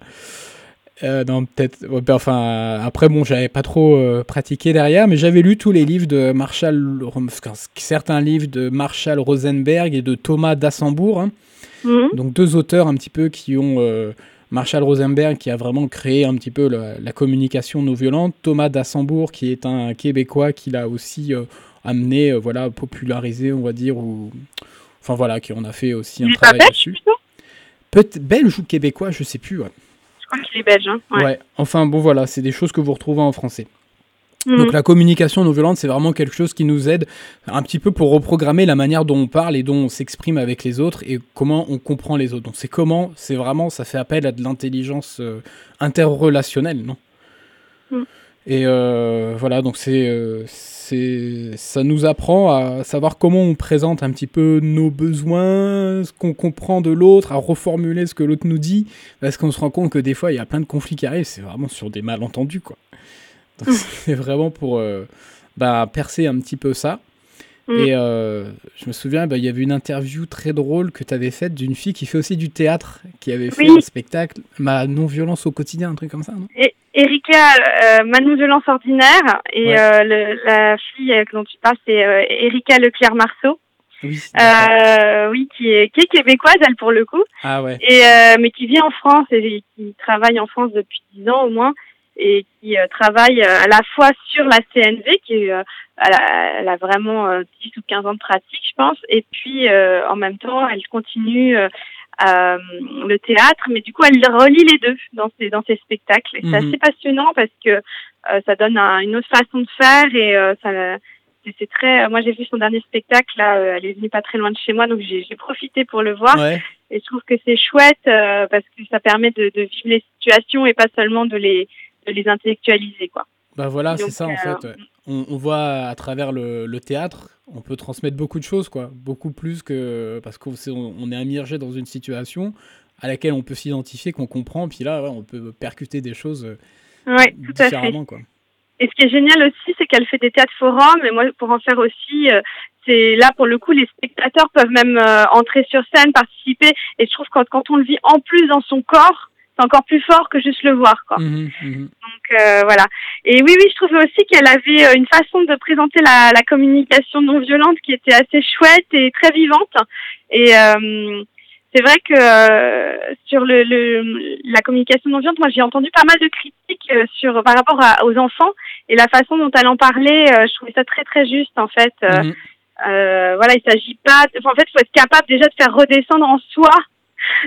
Euh, non, peut-être. Ben, enfin, après, bon, j'avais pas trop euh, pratiqué derrière, mais j'avais lu tous les livres de Marshall, certains livres de Marshall Rosenberg et de Thomas Dassembourg. Hein. Mhm. Donc, deux auteurs un petit peu qui ont. Marshall Rosenberg qui a vraiment créé un petit peu la, la communication non violente, Thomas Dassembourg qui est un Québécois qui l'a aussi amené, euh, voilà, popularisé, on va dire, ou enfin voilà, qui on a fait aussi un travail dessus. Peut-être belge ou québécois, je sais plus. Je crois qu'il est belge. Hein, ouais. Enfin bon voilà, c'est des choses que vous retrouvez en français. Mhm. Donc la communication non violente, c'est vraiment quelque chose qui nous aide un petit peu pour reprogrammer la manière dont on parle et dont on s'exprime avec les autres et comment on comprend les autres. Donc c'est comment, c'est vraiment, ça fait appel à de l'intelligence euh, interrelationnelle, non? Mhm. Et euh, voilà, donc c'est ça nous apprend à savoir comment on présente un petit peu nos besoins, ce qu'on comprend de l'autre, à reformuler ce que l'autre nous dit, parce qu'on se rend compte que des fois il y a plein de conflits qui arrivent, c'est vraiment sur des malentendus quoi. Donc c'est vraiment pour euh, bah, percer un petit peu ça. Mm. Et euh, je me souviens, bah, il y avait une interview très drôle que tu avais faite d'une fille qui fait aussi du théâtre, qui avait fait un spectacle, Ma non-violence au quotidien, un truc comme ça, non? Et Erika, euh, ma non-violence ordinaire, et euh, le, la fille dont tu parles, c'est Erika Leclerc-Marceau. Oui, oui, qui est, qui est québécoise, elle, pour le coup. Ah ouais. Et, mais qui vit en France et qui travaille en France depuis 10 ans au moins et qui euh, travaille euh, à la fois sur la CNV, qui euh, elle, a, elle, a, vraiment 10 ou 15 ans de pratique, je pense, et puis en même temps, elle continue le théâtre, mais du coup, elle relie les deux dans ses, dans ses spectacles. Et c'est mhm. assez passionnant parce que ça donne une autre façon de faire et ça c'est très moi j'ai vu son dernier spectacle là elle est venue pas très loin de chez moi donc j'ai profité pour le voir et je trouve que c'est chouette parce que ça permet de, de, vivre les situations et pas seulement de les les intellectualiser. Quoi. Bah voilà, c'est ça en fait. Euh, on, voit à travers le, théâtre, on peut transmettre beaucoup de choses, quoi. Beaucoup plus que. Parce qu'on est, on est immergé dans une situation à laquelle on peut s'identifier, qu'on comprend, puis là, on peut percuter des choses euh, ouais, différemment, quoi. Et ce qui est génial aussi, c'est qu'elle fait des théâtres forums, et moi, pour en faire aussi, euh, c'est là, pour le coup, les spectateurs peuvent même entrer sur scène, participer, et je trouve que quand, quand on le vit en plus dans son corps, c'est encore plus fort que juste le voir quoi. Mmh, mmh. Donc euh, voilà. Et oui oui, je trouvais aussi qu'elle avait euh, une façon de présenter la, la, communication non violente qui était assez chouette et très vivante. Et euh, c'est vrai que euh, sur le, le, la communication non violente, moi j'ai entendu pas mal de critiques euh, sur par rapport à, aux enfants et la façon dont elle en parlait, je trouvais ça très très juste en fait. Mmh. voilà, il s'agit pas. en fait, il faut être capable déjà de faire redescendre en soi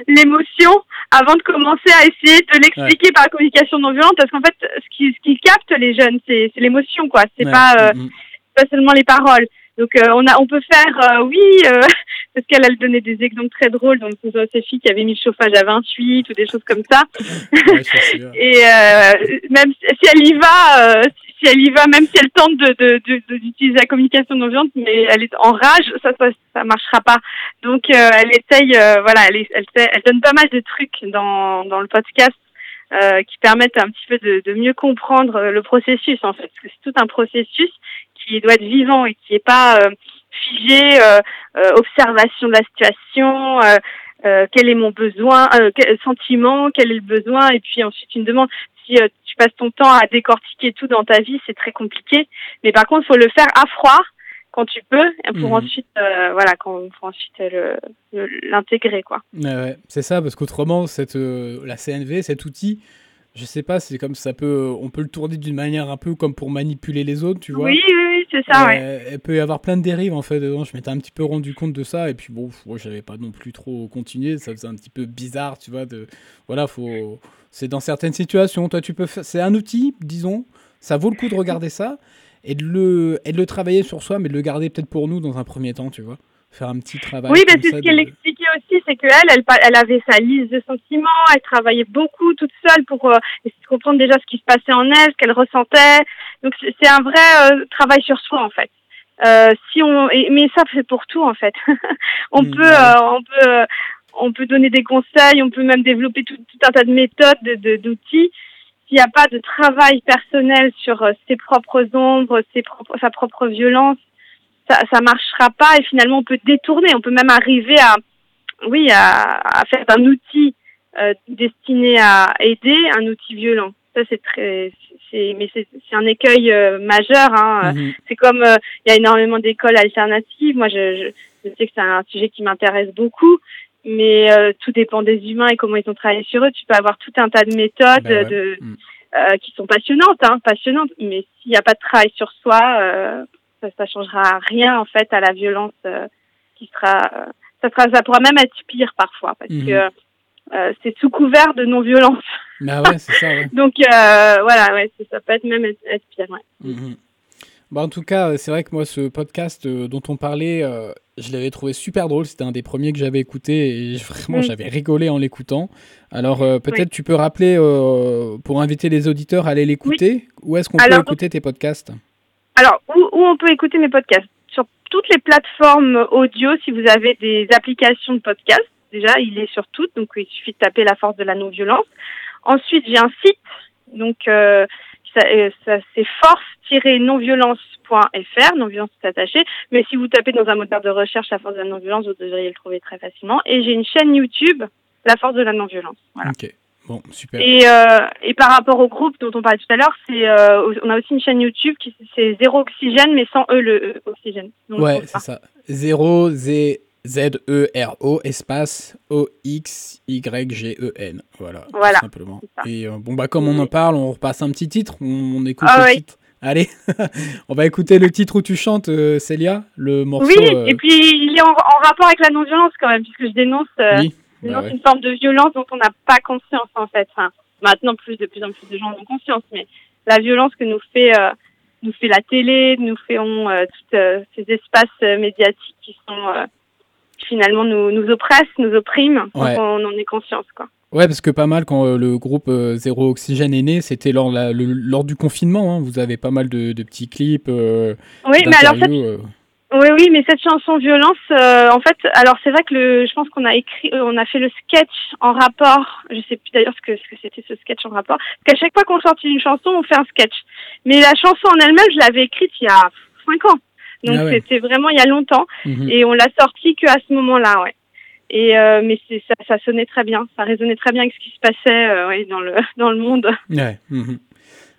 l'émotion avant de commencer à essayer de l'expliquer par la communication non violente parce qu'en fait ce qui ce qui capte les jeunes c'est c'est l'émotion quoi. C'est pas euh, mm-hmm. pas seulement les paroles. Donc euh, on a on peut faire euh, oui parce qu'elle elle donnait des exemples très drôles. Donc ces filles qui avaient mis le chauffage à 28 ou des choses comme ça. Et même si elle y va si elle y va, même si elle tente de, d'utiliser la communication non violente, mais elle est en rage, ça, ça, ça marchera pas. Donc, euh, elle essaye, euh, voilà, elle, elle, elle, donne pas mal de trucs dans, dans le podcast euh, qui permettent un petit peu de, de, mieux comprendre le processus, en fait, parce que c'est tout un processus qui doit être vivant et qui est pas figé, observation de la situation. quel est mon besoin, quel sentiment, quel est le besoin, et puis ensuite une demande si tu passes ton temps à décortiquer tout dans ta vie, c'est très compliqué. Mais par contre, il faut le faire à froid quand tu peux pour Mhm. ensuite euh, voilà quand pour ensuite euh, l'intégrer quoi. Ouais, ouais, c'est ça, parce qu'autrement, cette, euh, la CNV, cet outil, je sais pas, c'est comme ça peut, on peut le tourner d'une manière un peu comme pour manipuler les autres, tu vois. Oui oui, oui c'est ça ouais. Euh, Elle peut y avoir plein de dérives en fait dedans. Je m'étais un petit peu rendu compte de ça et puis bon, moi j'avais pas non plus trop continué. Ça faisait un petit peu bizarre, tu vois. De voilà, faut. C'est dans certaines situations. Toi, tu peux. faire- C'est un outil, disons. Ça vaut le coup de regarder ça et de le et de le travailler sur soi, mais de le garder peut-être pour nous dans un premier temps, tu vois. Faire un petit travail. Oui, mais c'est ce qu'elle de- expliquait aussi, c'est qu'elle, elle, elle avait sa liste de sentiments, elle travaillait beaucoup toute seule pour euh, essayer de comprendre déjà ce qui se passait en elle, ce qu'elle ressentait. Donc c'est un vrai euh, travail sur soi en fait. Euh, si on, mais ça c'est pour tout en fait. on Mm, peut, bah euh, on peut, euh, on peut donner des conseils, on peut même développer tout, tout un tas de méthodes, de- de- d'outils. S'il n'y a pas de travail personnel sur euh, ses propres ombres, ses propres, sa propre violence, ça, ça marchera pas et finalement on peut détourner, on peut même arriver à, oui, à, à faire un outil euh, destiné à aider un outil violent. Ça c'est très, c'est, mais c'est, un écueil euh, majeur. Hein. Mhm. C'est comme euh, il y a énormément d'écoles alternatives. Moi, je, je, je sais que c'est un sujet qui m'intéresse beaucoup, mais euh, tout dépend des humains et comment ils ont travaillé sur eux. Tu peux avoir tout un tas de méthodes Ben ouais. de, Mm. euh, qui sont passionnantes, hein, passionnantes. Mais s'il n'y a pas de travail sur soi, euh, ça, changera rien en fait à la violence euh, qui sera, euh, ça sera, ça pourra même être pire parfois parce Mhm. que euh, c'est sous couvert de non-violence. Bah ouais, c'est ça, ouais. Donc voilà, ouais, ça peut être même être, être pire. Ouais. Mhm. Bah, en tout cas, c'est vrai que moi, ce podcast euh, dont on parlait, euh, je l'avais trouvé super drôle. C'était un des premiers que j'avais écouté et vraiment, Mm. j'avais rigolé en l'écoutant. Alors, euh, peut-être tu peux rappeler pour inviter les auditeurs à aller l'écouter. Où est-ce qu'on peut écouter tes podcasts? Alors, où, on peut écouter mes podcasts Sur toutes les plateformes audio, si vous avez des applications de podcast, déjà, il est sur toutes, donc il suffit de taper la force de la non-violence. Ensuite, j'ai un site, donc euh, ça, euh, ça c'est force-nonviolence.fr, non-violence tout attaché, mais si vous tapez dans un moteur de recherche la force de la non-violence, vous devriez le trouver très facilement. Et j'ai une chaîne YouTube, la force de la non-violence. Voilà. Ok, bon, super. Et, euh, et par rapport au groupe dont on parlait tout à l'heure, c'est euh, on a aussi une chaîne YouTube qui c'est zéro oxygène mais sans e le e, oxygène. Donc, Ouais, c'est ça. 0 Z Z E R O espace O X Y G E N. Voilà, tout Voilà, simplement. c'est ça. Et euh, bon bah comme on en parle, on repasse un petit titre, on, on écoute Ah le titre. Allez, on va écouter le titre où tu chantes, euh, Célia, le morceau. Oui, euh, et puis il est en, en rapport avec la non-violence quand même, puisque je dénonce, euh, oui, bah dénonce ouais. une forme de violence dont on n'a pas conscience en fait. Enfin, maintenant plus de plus en plus de gens en ont conscience, mais la violence que nous fait euh, nous fait la télé, nous font euh, tous euh, ces espaces médiatiques qui sont finalement nous, nous oppressent, nous oppriment, Ouais. donc on en est conscience quoi. Ouais, parce que pas mal quand euh, le groupe euh, Zéro Oxygène est né, c'était lors, la- le- lors du confinement. hein. Vous avez pas mal de, de petits clips. euh, Oui, mais alors euh. Oui, oui, mais cette chanson violence, euh, en fait, alors c'est vrai que le, je pense qu'on a écrit, euh, on a fait le sketch en rapport. Je sais plus d'ailleurs ce que ce que c'était ce sketch en rapport. Parce qu'à chaque fois qu'on sortit une chanson, on fait un sketch. Mais la chanson en elle-même, je l'avais écrite il y a cinq ans. Donc Ah ouais. c'était vraiment il y a longtemps. Mhm. Et on l'a sorti que à ce moment-là, ouais. Et euh, mais c'est ça, ça sonnait très bien, ça résonnait très bien avec ce qui se passait euh, ouais, dans le dans le monde. Ouais. mhm.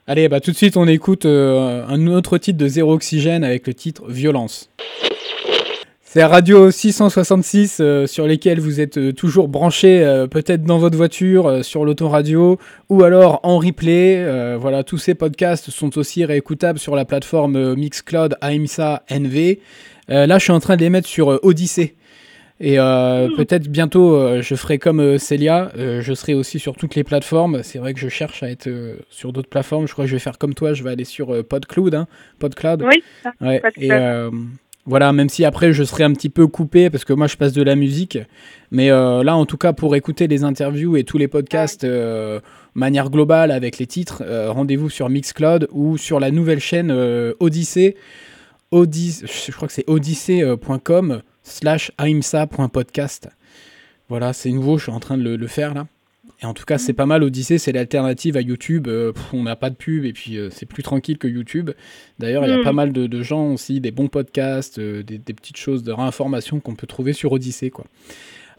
Allez, bah tout de suite, on écoute euh, un autre titre de Zéro Oxygène avec le titre Violence. C'est Radio 666 euh, sur lesquels vous êtes euh, toujours branchés, peut-être dans votre voiture, sur l'autoradio, ou alors en replay. Voilà, tous ces podcasts sont aussi réécoutables sur la plateforme Mixcloud AIMSA NV. Là, je suis en train de les mettre sur Odyssey. Et euh, peut-être bientôt, euh, je ferai comme euh, Célia, euh, je serai aussi sur toutes les plateformes. C'est vrai que je cherche à être sur d'autres plateformes. Je crois que je vais faire comme toi, je vais aller sur PodCloud. Hein, PodCloud. Oui. Ouais, PodCloud. et voilà, même si après je serai un petit peu coupé parce que moi je passe de la musique. Mais là, en tout cas, pour écouter les interviews et tous les podcasts manière globale avec les titres, rendez-vous sur Mixcloud ou sur la nouvelle chaîne Odyssey. Odyssey, je crois que c'est odyssey.com slash aimsa.podcast. Voilà, c'est nouveau, je suis en train de le, le faire là. Et en tout cas, c'est pas mal. Odyssey, c'est l'alternative à YouTube. Euh, pff, on n'a pas de pub et puis euh, c'est plus tranquille que YouTube. D'ailleurs, il y a Mm. pas mal de, de gens aussi, des bons podcasts, euh, des, des petites choses de réinformation qu'on peut trouver sur Odyssey. Quoi.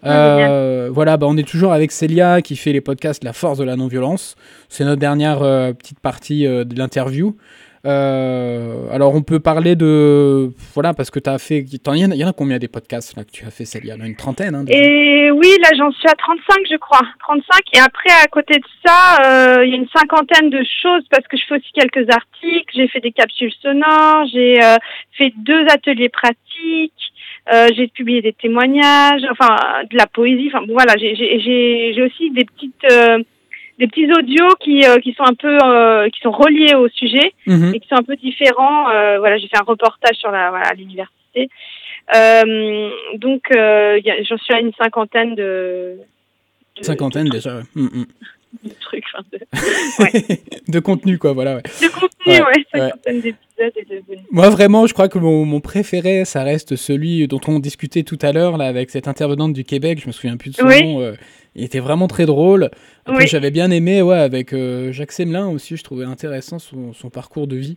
Euh, voilà, bah, on est toujours avec Célia qui fait les podcasts La force de la non-violence. C'est notre dernière petite partie de l'interview. Alors on peut parler de voilà parce que tu as fait il y, en a combien des podcasts là que tu as fait Célia? Une trentaine hein, Et oui là j'en suis à 35 je crois 35 et après à côté de ça il y a une cinquantaine de choses parce que je fais aussi quelques articles j'ai fait des capsules sonores j'ai fait deux ateliers pratiques euh, j'ai publié des témoignages, enfin de la poésie. Enfin voilà, j'ai aussi des petites euh, des petits audios qui euh, qui sont un peu qui sont reliés au sujet mhm. et qui sont un peu différents. voilà, j'ai fait un reportage sur la voilà l'université. donc j'en suis à une cinquantaine de, cinquantaine déjà. Ouais. Mm, mm. de trucs, de... Ouais. de contenu quoi, voilà. Ouais. De contenu, ouais, cinquantaine moi, vraiment, je crois que mon, préféré, ça reste celui dont on discutait tout à l'heure, là, avec cette intervenante du Québec. Je me souviens plus de son nom. Euh, il était vraiment très drôle. Après, j'avais bien aimé, ouais, avec euh, Jacques Semelin aussi. Je trouvais intéressant son, son parcours de vie.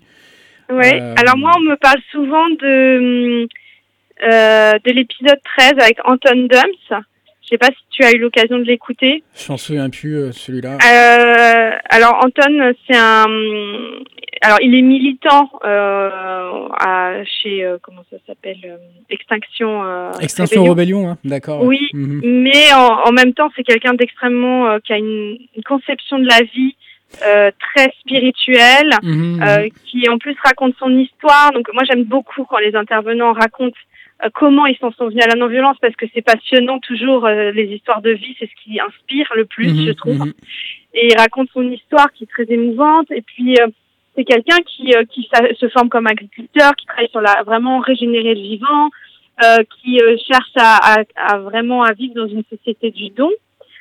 Ouais. Euh, Alors, moi, on me parle souvent de, de l'épisode 13 avec Anton Dumps. Je sais pas si tu as eu l'occasion de l'écouter. Je m'en souviens plus, celui-là. alors, Anton, c'est un, alors, il est militant euh, à, chez euh, comment ça s'appelle euh, Extinction. Euh, Extinction Rébellion, hein d'accord. Oui, mhm. mais en, en, même temps, c'est quelqu'un d'extrêmement euh, qui a une, une, conception de la vie très spirituelle, mhm, mhm. qui en plus raconte son histoire. Donc, moi, j'aime beaucoup quand les intervenants racontent comment ils s'en sont venus à la non-violence parce que c'est passionnant toujours les histoires de vie, c'est ce qui inspire le plus, je trouve. Et il raconte son histoire qui est très émouvante. Et puis c'est quelqu'un qui, euh, qui se forme comme agriculteur, qui travaille sur la vraiment régénérer le vivant, euh, qui euh, cherche à, à, à, vraiment à vivre dans une société du don.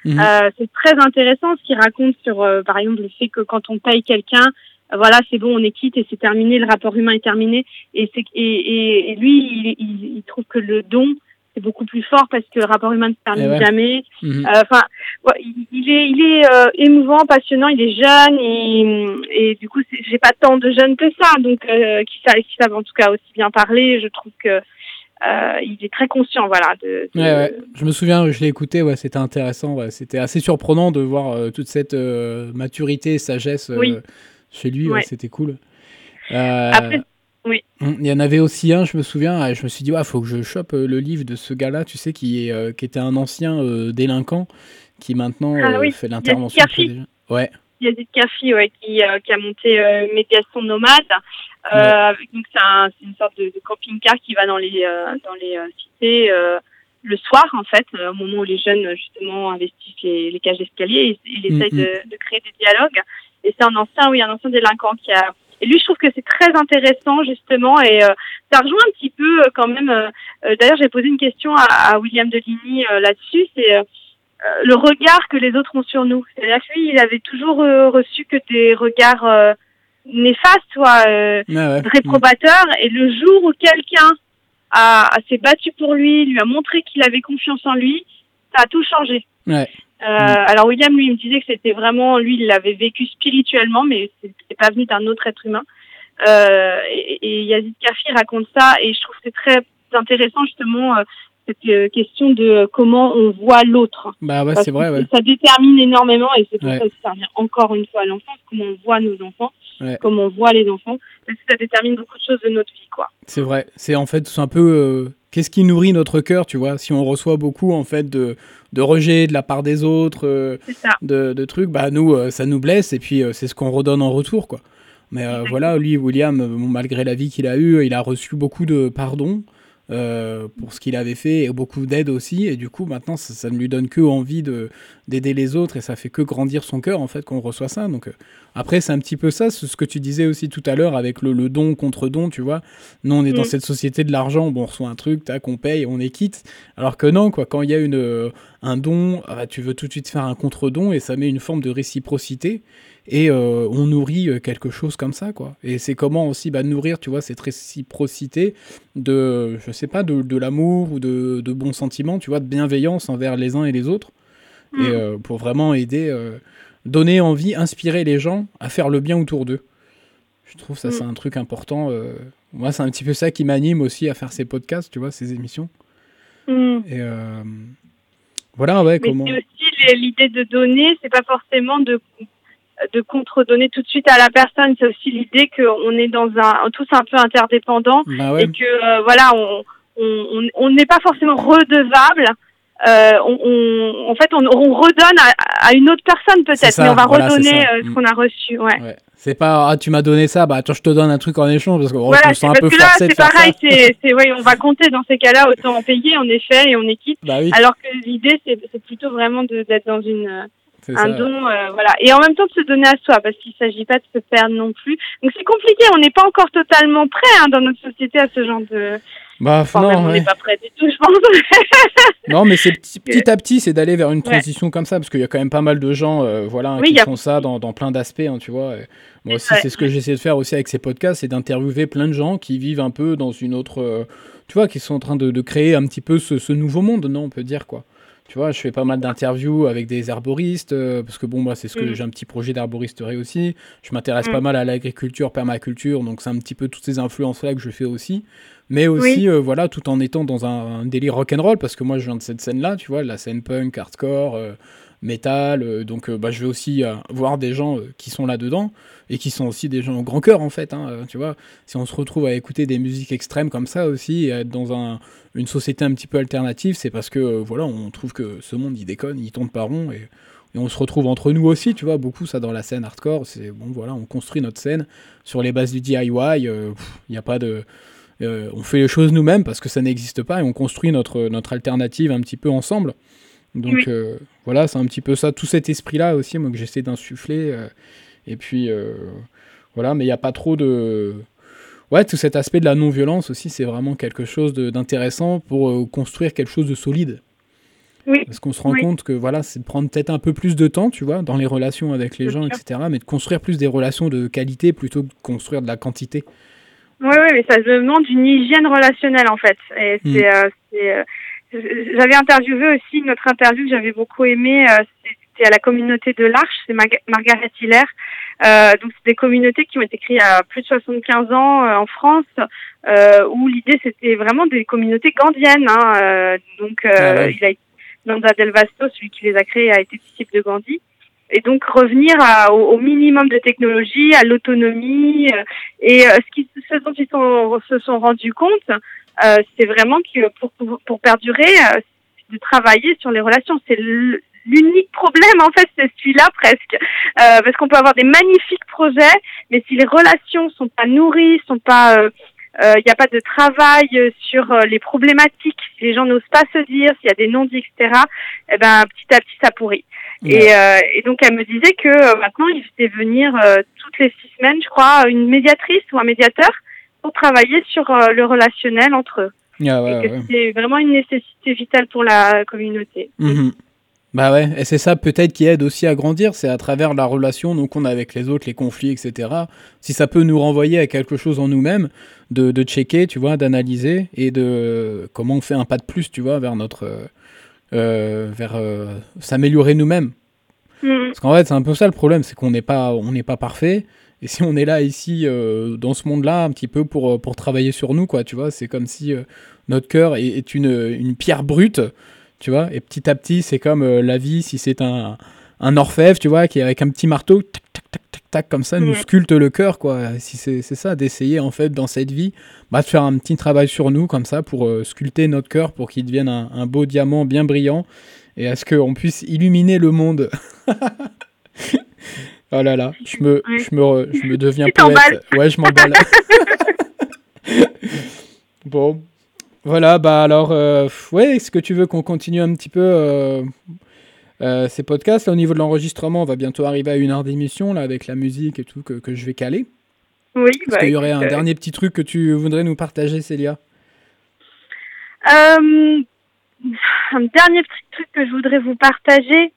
Euh, c'est très intéressant ce qu'il raconte sur, euh, par exemple, le fait que quand on paye quelqu'un, voilà, c'est bon, on est quitte et c'est terminé, le rapport humain est terminé. Et, c'est, et, et, lui, il, il, il, trouve que le don, c'est beaucoup plus fort parce que le rapport humain ne se termine jamais. Mhm. Euh, enfin, il est, il est euh, émouvant, passionnant. Il est jeune et, et du coup, j'ai pas tant de jeunes que ça, donc euh, qui, savent, qui savent en tout cas aussi bien parler. Je trouve que euh, il est très conscient, voilà. De, Ouais, ouais. Je me souviens, je l'ai écouté, ouais, c'était intéressant. Ouais. C'était assez surprenant de voir toute cette maturité, sagesse chez lui. C'était cool. Après, oui. Hum, il y en avait aussi un, je me souviens, je me suis dit, il faut que je chope euh, le livre de ce gars-là, tu sais, qui, est, euh, qui était un ancien euh, délinquant, qui maintenant ah fait l'intervention. Ouais. Yazid Kafi, ouais, qui, qui a monté Médiation Nomade. Donc, c'est une sorte de, camping-car qui va dans les, dans les cités le soir, en fait, au moment où les jeunes, justement, investissent les, les cages d'escalier. Il, il essaye hum, hum. de, de, créer des dialogues. Et c'est un ancien, oui, un ancien délinquant qui a et lui, je trouve que c'est très intéressant justement, et euh, ça rejoint un petit peu euh, quand même. Euh, d'ailleurs, j'ai posé une question à, à William Deligny là-dessus. C'est le regard que les autres ont sur nous. C'est-à-dire que lui, il avait toujours reçu que des regards néfastes, soit ah réprobateurs, et le jour où quelqu'un a, a s'est battu pour lui, lui a montré qu'il avait confiance en lui, ça a tout changé. Ouais. Euh, mm. Alors William, lui, il me disait que c'était vraiment, lui, il l'avait vécu spirituellement, mais c'était pas venu d'un autre être humain. Euh, et, et, Yazid Kafi raconte ça, et je trouve que c'est très intéressant justement euh, cette euh, question de comment on voit l'autre. Bah ouais, c'est vrai. Ouais. Ça détermine énormément, et c'est pour ouais. ça que ça revient encore une fois à l'enfance, comment on voit nos enfants, ouais. comment on voit les enfants, parce que ça détermine beaucoup de choses de notre vie, quoi. C'est vrai. C'est en fait, c'est un peu qu'est-ce qui nourrit notre cœur, tu vois? Si on reçoit beaucoup en fait de, de rejet de la part des autres, euh, de, de, trucs, bah nous, euh, ça nous blesse et puis euh, c'est ce qu'on redonne en retour, quoi. Mais euh, voilà, lui, William, bon, malgré la vie qu'il a eue, il a reçu beaucoup de pardon euh, pour ce qu'il avait fait et beaucoup d'aide aussi. Et du coup, maintenant, ça, ça, ne lui donne que envie de d'aider les autres et ça fait que grandir son cœur en fait qu'on reçoit ça. Donc euh, après, c'est un petit peu ça, ce que tu disais aussi tout à l'heure avec le, le, don contre don, tu vois. Nous, on est mmh. dans cette société de l'argent, bon, on reçoit un truc, tac, on paye, on est quitte. Alors que non, quoi, quand il y a une, euh, un don, ah, tu veux tout de suite faire un contre-don et ça met une forme de réciprocité et euh, on nourrit quelque chose comme ça quoi et c'est comment aussi bah, nourrir tu vois cette réciprocité de je sais pas de, de l'amour ou de, de, bons sentiments tu vois de bienveillance envers les uns et les autres mmh. et euh, pour vraiment aider euh, donner envie inspirer les gens à faire le bien autour d'eux je trouve ça mmh. c'est un truc important euh, moi c'est un petit peu ça qui m'anime aussi à faire ces podcasts tu vois ces émissions mmh. et Voilà, ouais, Mais comment aussi l'idée de donner, c'est pas forcément de de contre-donner tout de suite à la personne. C'est aussi l'idée qu'on est dans un tous un peu interdépendants Bah ouais. et que voilà, on- on n'est pas forcément redevable. Euh, on, on- en fait, on, on redonne à, à une autre personne peut-être, mais on va voilà, redonner euh, ce Mm. qu'on a reçu. Ouais. Ouais. C'est pas ah tu m'as donné ça bah attends je te donne un truc en échange parce que je voilà, me sens un parce peu que là, c'est pareil. C'est, c'est, ouais, on va compter dans ces cas-là, autant en payer, en effet, et on est quitte. Bah oui, Alors que l'idée, c'est, plutôt vraiment d'être dans une un ça. don, euh, voilà, et en même temps de se donner à soi, parce qu'il s'agit pas de se perdre non plus. Donc c'est compliqué. On n'est pas encore totalement prêt hein, dans notre société à ce genre de. Bah Enfin, non, même, on ouais. n'est pas prêt du tout, je pense. Non, mais c'est petit, petit à petit, c'est d'aller vers une transition comme ça, parce qu'il y a quand même pas mal de gens, euh, voilà, Oui, qui a- font ça dans, dans plein d'aspects, hein, tu vois. Et moi aussi, Ouais. c'est ce que j'essaie de faire aussi avec ces podcasts, c'est d'interviewer plein de gens qui vivent un peu dans une autre, euh, tu vois, qui sont en train de, de créer un petit peu ce, ce nouveau monde, non, on peut dire quoi. Tu vois, je fais pas mal d'interviews avec des herboristes, euh, parce que bon, moi, c'est ce que Mm. j'ai un petit projet d'herboristerie aussi. Je m'intéresse pas mal à l'agriculture, permaculture, donc c'est un petit peu toutes ces influences-là que je fais aussi. Mais aussi, euh, voilà, tout en étant dans un, un délire rock'n'roll, parce que moi, je viens de cette scène-là, tu vois, la scène punk, hardcore, metal. euh, donc, euh, bah, je vais aussi euh, voir des gens qui sont là-dedans et qui sont aussi des gens au grand cœur, en fait. hein, tu vois, si on se retrouve à écouter des musiques extrêmes comme ça aussi, et à être dans un, une société un petit peu alternative, c'est parce que, voilà, on trouve que ce monde, il déconne, il tourne pas rond et. On se retrouve entre nous aussi, tu vois, beaucoup ça dans la scène hardcore. C'est bon, voilà, on construit notre scène sur les bases du DIY. A pas de, on fait les choses nous-mêmes parce que ça n'existe pas et on construit notre, notre alternative un petit peu ensemble. Donc Oui. euh, voilà, c'est un petit peu ça, tout cet esprit-là aussi, moi que j'essaie d'insuffler. euh, et puis euh, voilà, mais il n'y a pas trop de. Ouais, tout cet aspect de la non-violence aussi, c'est vraiment quelque chose d'intéressant pour construire quelque chose de solide. Oui. Parce qu'on se rend Oui. compte que voilà, c'est de prendre peut-être un peu plus de temps, tu vois, dans les relations avec les gens, sûr. etc. Mais de construire plus des relations de qualité plutôt que de construire de la quantité. Oui, oui, mais ça demande une hygiène relationnelle en fait. Et Mm. c'est, c'est, euh, j'avais interviewé aussi notre interview que j'avais beaucoup aimé. euh, c'était à la communauté de l'Arche, c'est Mag- Margaret Hiller. Euh, donc c'est des communautés qui ont été créées à plus de 75 ans euh, en France, euh, où l'idée c'était vraiment des communautés gandhiennes. Hein, euh, donc euh, Ah ouais. il a Nanda Del Vasto, celui qui les a créés, a été disciple de Gandhi. Et donc revenir à- au, au minimum de technologie, à l'autonomie. euh, et ce, qui, ce dont ils sont, se sont rendus compte, euh, c'est vraiment que pour, pour, pour perdurer, euh, de travailler sur les relations. C'est l'unique problème, en fait, c'est celui-là presque. Euh, parce qu'on peut avoir des magnifiques projets, mais si les relations sont pas nourries, sont pas... euh, il n'y a pas de travail euh, sur euh, les problématiques, si les gens n'osent pas se dire, s'il y a des non-dits, etc., eh ben, petit à petit, ça pourrit. Et, euh, et donc, elle me disait que euh, maintenant, il faisait venir euh, toutes les six semaines, je crois, une médiatrice ou un médiateur pour travailler sur euh, le relationnel entre eux. Ah ouais, ouais. c'est vraiment une nécessité vitale pour la communauté. Mhm. Bah ouais, et c'est ça peut-être qui aide aussi à grandir, c'est à travers la relation donc on a avec les autres, les conflits, etc. Si ça peut nous renvoyer à quelque chose en nous-mêmes, de, de checker, tu vois, d'analyser et de comment on fait un pas de plus, tu vois, vers notre, euh, euh, vers euh, s'améliorer nous-mêmes. Mhm. Parce qu'en fait, c'est un peu ça le problème, c'est qu'on n'est pas, on n'est pas parfait. Et si on est là ici, euh, dans ce monde-là, un petit peu pour, euh, pour travailler sur nous, quoi, tu vois, c'est comme si euh, notre cœur est, est une, une pierre brute, tu vois, et petit à petit, c'est comme euh, la vie, si c'est un, un orfèvre, tu vois, qui avec un petit marteau, tac, tac, tac, tac, tac, comme ça, nous sculpte le cœur, quoi. Si c'est ça, d'essayer, en fait, dans cette vie, bah, de faire un petit travail sur nous, comme ça, pour sculpter notre cœur, pour qu'il devienne un, un beau diamant bien brillant, et à ce qu'on puisse illuminer le monde. oh là là, je me, je me, je me deviens poète. Ouais, je m'emballe. bon, voilà, bah alors, euh, ouais, est-ce que tu veux qu'on continue un petit peu euh, euh, ces podcasts? Là, au niveau de l'enregistrement, on va bientôt arriver à une heure d'émission, là, avec la musique et tout, que, que je vais caler. Oui, Est-ce bah, qu'il y aurait un dernier petit truc que tu voudrais nous partager, Célia? Un dernier petit truc que je voudrais vous partager.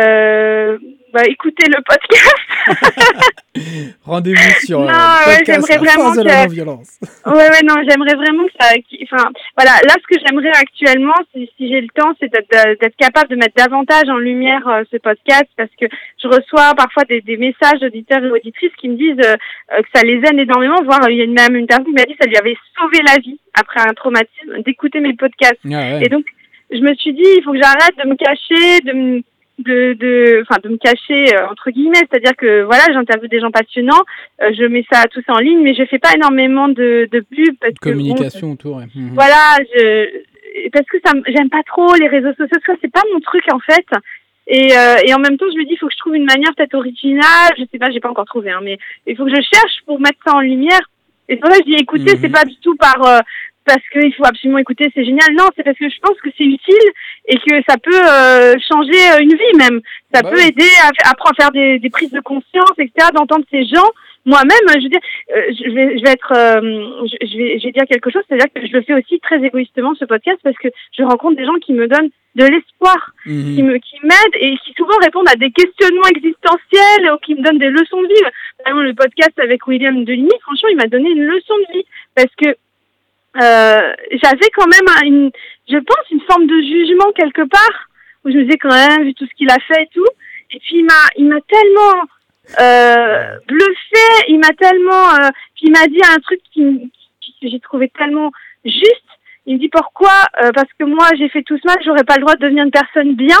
Euh, bah, écoutez le podcast. Rendez-vous sur euh, Non, le ouais, j'aimerais La vraiment de la que-. Ouais, ouais, non, j'aimerais vraiment que ça. Enfin, voilà, là, ce que j'aimerais actuellement, si, si j'ai le temps, c'est d'être capable de mettre davantage en lumière euh, ce podcast, parce que je reçois parfois des, des messages d'auditeurs et auditrices qui me disent euh, euh, que ça les aide énormément, voire il y a même une personne qui m'a dit que ça lui avait sauvé la vie après un traumatisme d'écouter mes podcasts. Ah ouais. Et donc, je me suis dit, il faut que j'arrête de me cacher, de me de de enfin de me cacher euh, entre guillemets c'est-à-dire que voilà j'interviewe des gens passionnants euh, je mets ça tout ça en ligne mais je fais pas énormément de de pub parce de communication autour ouais. Mhm. voilà je parce que ça j'aime pas trop les réseaux sociaux ça c'est pas mon truc en fait et, euh, et en même temps, je me dis, il faut que je trouve une manière peut-être originale. Je sais pas, j'ai pas encore trouvé, hein, mais il faut que je cherche pour mettre ça en lumière. Et pour ça, je dis, écoutez, c'est mhm. pas du tout par euh, parce qu'il faut absolument écouter, c'est génial. Non, c'est parce que je pense que c'est utile et que ça peut euh, changer une vie même. Ça bah peut aider à, à, faire des, des, prises de conscience, etc. D'entendre ces gens moi-même, je veux dire, euh, je vais, je vais être, euh, je, vais, je vais dire quelque chose, c'est-à-dire que je le fais aussi très égoïstement ce podcast parce que je rencontre des gens qui me donnent de l'espoir, mhm. qui me, qui m'aident et qui souvent répondent à des questionnements existentiels ou qui me donnent des leçons de vie. Par exemple, le podcast avec William Deligny, franchement, il m'a donné une leçon de vie parce que euh, j'avais quand même une, je pense, une forme de jugement quelque part où je me disais quand même vu tout ce qu'il a fait et tout. Et puis il m'a, il m'a tellement euh, bluffé. Il m'a tellement, euh, puis il m'a dit un truc qui, qui, j'ai trouvé tellement juste. Il me dit pourquoi? Euh, Parce que moi j'ai fait tout ce mal, j'aurais pas le droit de devenir une personne bien.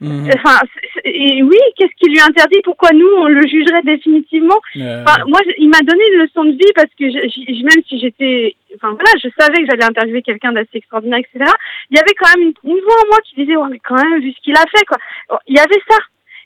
Mhm. Enfin, et oui, qu'est-ce qui lui interdit? Pourquoi nous on le jugerait définitivement? Enfin, Moi, il m'a donné une leçon de vie parce que je, même si j'étais, enfin voilà, je savais que j'allais interviewer quelqu'un d'assez extraordinaire, etc. Il y avait quand même une, une, voix en moi qui disait ouais mais quand même vu ce qu'il a fait quoi. Il y avait ça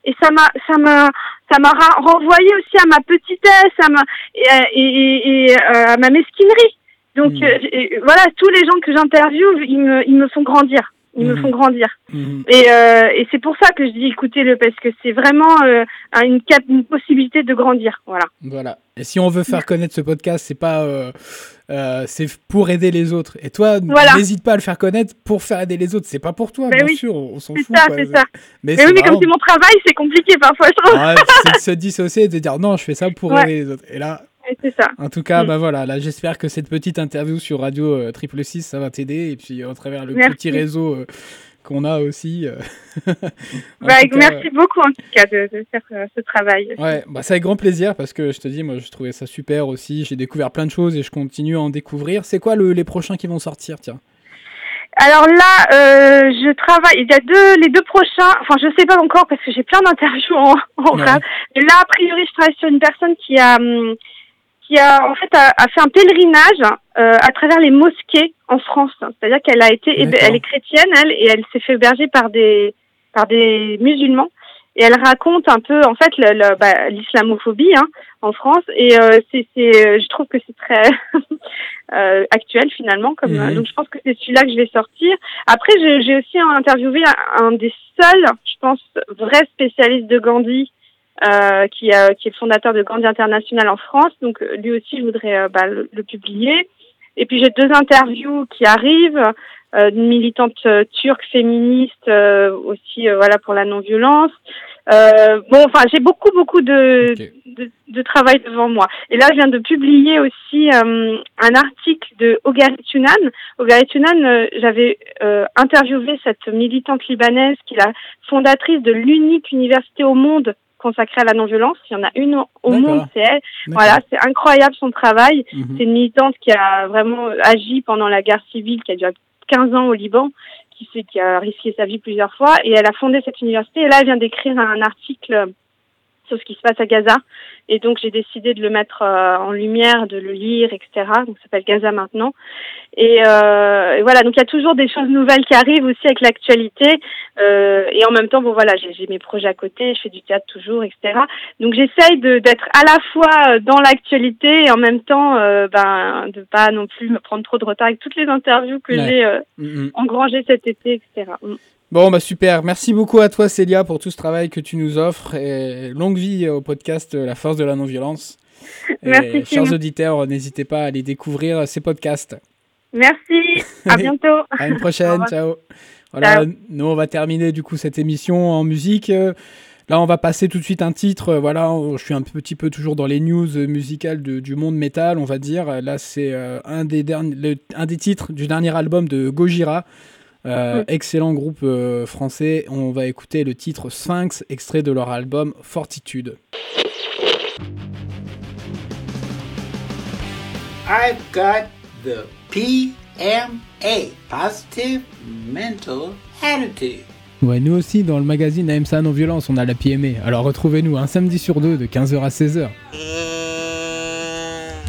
et ça m'a ça m'a ça m'a renvoyé aussi à ma petitesse à ma et, et, et euh, à ma mesquinerie donc mmh. euh, voilà tous les gens que j'interviewe ils me ils me font grandir ils me mmh. font grandir mmh. et euh, et c'est pour ça que je dis écoutez-le parce que c'est vraiment euh, une une possibilité de grandir voilà voilà et si on veut faire connaître ce podcast c'est pas euh, euh, c'est pour aider les autres. Et toi, n'hésite pas à le faire connaître pour faire aider les autres. C'est pas pour toi, bien sûr, on, s'en fout. Ça, c'est ça. Mais, oui, mais comme c'est mon travail, c'est compliqué parfois, je trouve. Ouais, c'est de se dissocier et de dire non, je fais ça pour aider les autres. Et là, c'est ça. En tout cas, mm. bah voilà, là j'espère que cette petite interview sur Radio euh, Triple 6, ça va t'aider. Et puis, à travers le petit réseau euh, qu'on a aussi. Euh, bah, merci beaucoup en tout cas de, faire euh, ce travail. Ouais, bah, c'est avec grand plaisir parce que je te dis, moi je trouvais ça super aussi. J'ai découvert plein de choses et je continue à en découvrir. C'est quoi le, les prochains qui vont sortir tiens? Alors là, euh, je travaille. Il y a deux, les deux prochains. Enfin, je sais pas encore parce que j'ai plein d'interviews en, en Là, a priori, je travaille sur une personne qui a, hum, qui a en fait a, fait un pèlerinage euh, à travers les mosquées en France. C'est-à-dire qu'elle a été, elle est chrétienne, elle, et elle s'est fait héberger par des par des musulmans. Et elle raconte un peu, en fait, bah, l'islamophobie bah, hein, en France. Et euh, c'est, c'est, je trouve que c'est très euh, actuel finalement. Comme mhm. donc, je pense que c'est celui-là que je vais sortir. Après, j'ai aussi interviewé un, un des seuls, je pense, vrais spécialistes de Gandhi euh, qui, euh, qui, est le fondateur de Gandhi International en France. Donc euh, lui aussi, je voudrais euh, bah, le, publier. Et puis j'ai deux interviews qui arrivent euh, d'une militante turque féministe aussi, voilà pour la non-violence. bon, enfin j'ai beaucoup beaucoup de, de, de, travail devant moi. Et là, je viens de publier aussi un article de Ogari Tunan. Ogari Tunan, j'avais interviewé cette militante libanaise qui est la fondatrice de l'unique université au monde consacrée à la non-violence. Il y en a une au monde, c'est elle. Voilà, c'est incroyable son travail. Mhm. C'est une militante qui a vraiment agi pendant la guerre civile, qui a duré 15 ans au Liban, qui, qui a risqué sa vie plusieurs fois. Et elle a fondé cette université. Et là, elle vient d'écrire un article sur ce qui se passe à Gaza. Et donc j'ai décidé de le mettre euh, en lumière, de le lire, etc. Donc ça s'appelle Gaza maintenant. Et, euh, et, voilà, donc il y a toujours des choses nouvelles qui arrivent aussi avec l'actualité. Euh, et en même temps, bon voilà, j'ai mes projets à côté, je fais du théâtre toujours, etc. Donc j'essaye d'être à la fois dans l'actualité et en même temps, ben, de pas non plus me prendre trop de retard avec toutes les interviews que j'ai engrangées cet été, etc. Bon, bah super. Merci beaucoup à toi, Célia, pour tout ce travail que tu nous offres. Et longue vie au podcast La force de la non-violence. Merci. chers auditeurs, n'hésitez pas à aller découvrir ces podcasts. Merci. À bientôt. à une prochaine. Ciao. Voilà, nous on va terminer du coup cette émission en musique. Là, on va passer tout de suite un titre. Voilà, je suis un petit peu toujours dans les news musicales du monde métal, on va dire. Là, c'est euh, un, des un des titres du dernier album de Gojira. Euh, excellent groupe euh, français. On va écouter le titre Sphinx, extrait de leur album Fortitude. I've got the P M-A, Positive Mental Attitude. Ouais, nous aussi, dans le magazine AMSA Non-Violence, on a la PMA. Alors retrouvez-nous un samedi sur deux de 15h à 16h.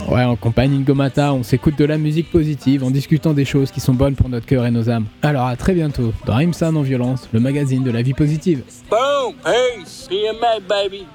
Ouais, en compagnie on s'écoute de la musique positive en discutant des choses qui sont bonnes pour notre cœur et nos âmes. Alors à très bientôt dans AMSA Non-Violence, le magazine de la vie positive. Boom, peace, PMA, baby.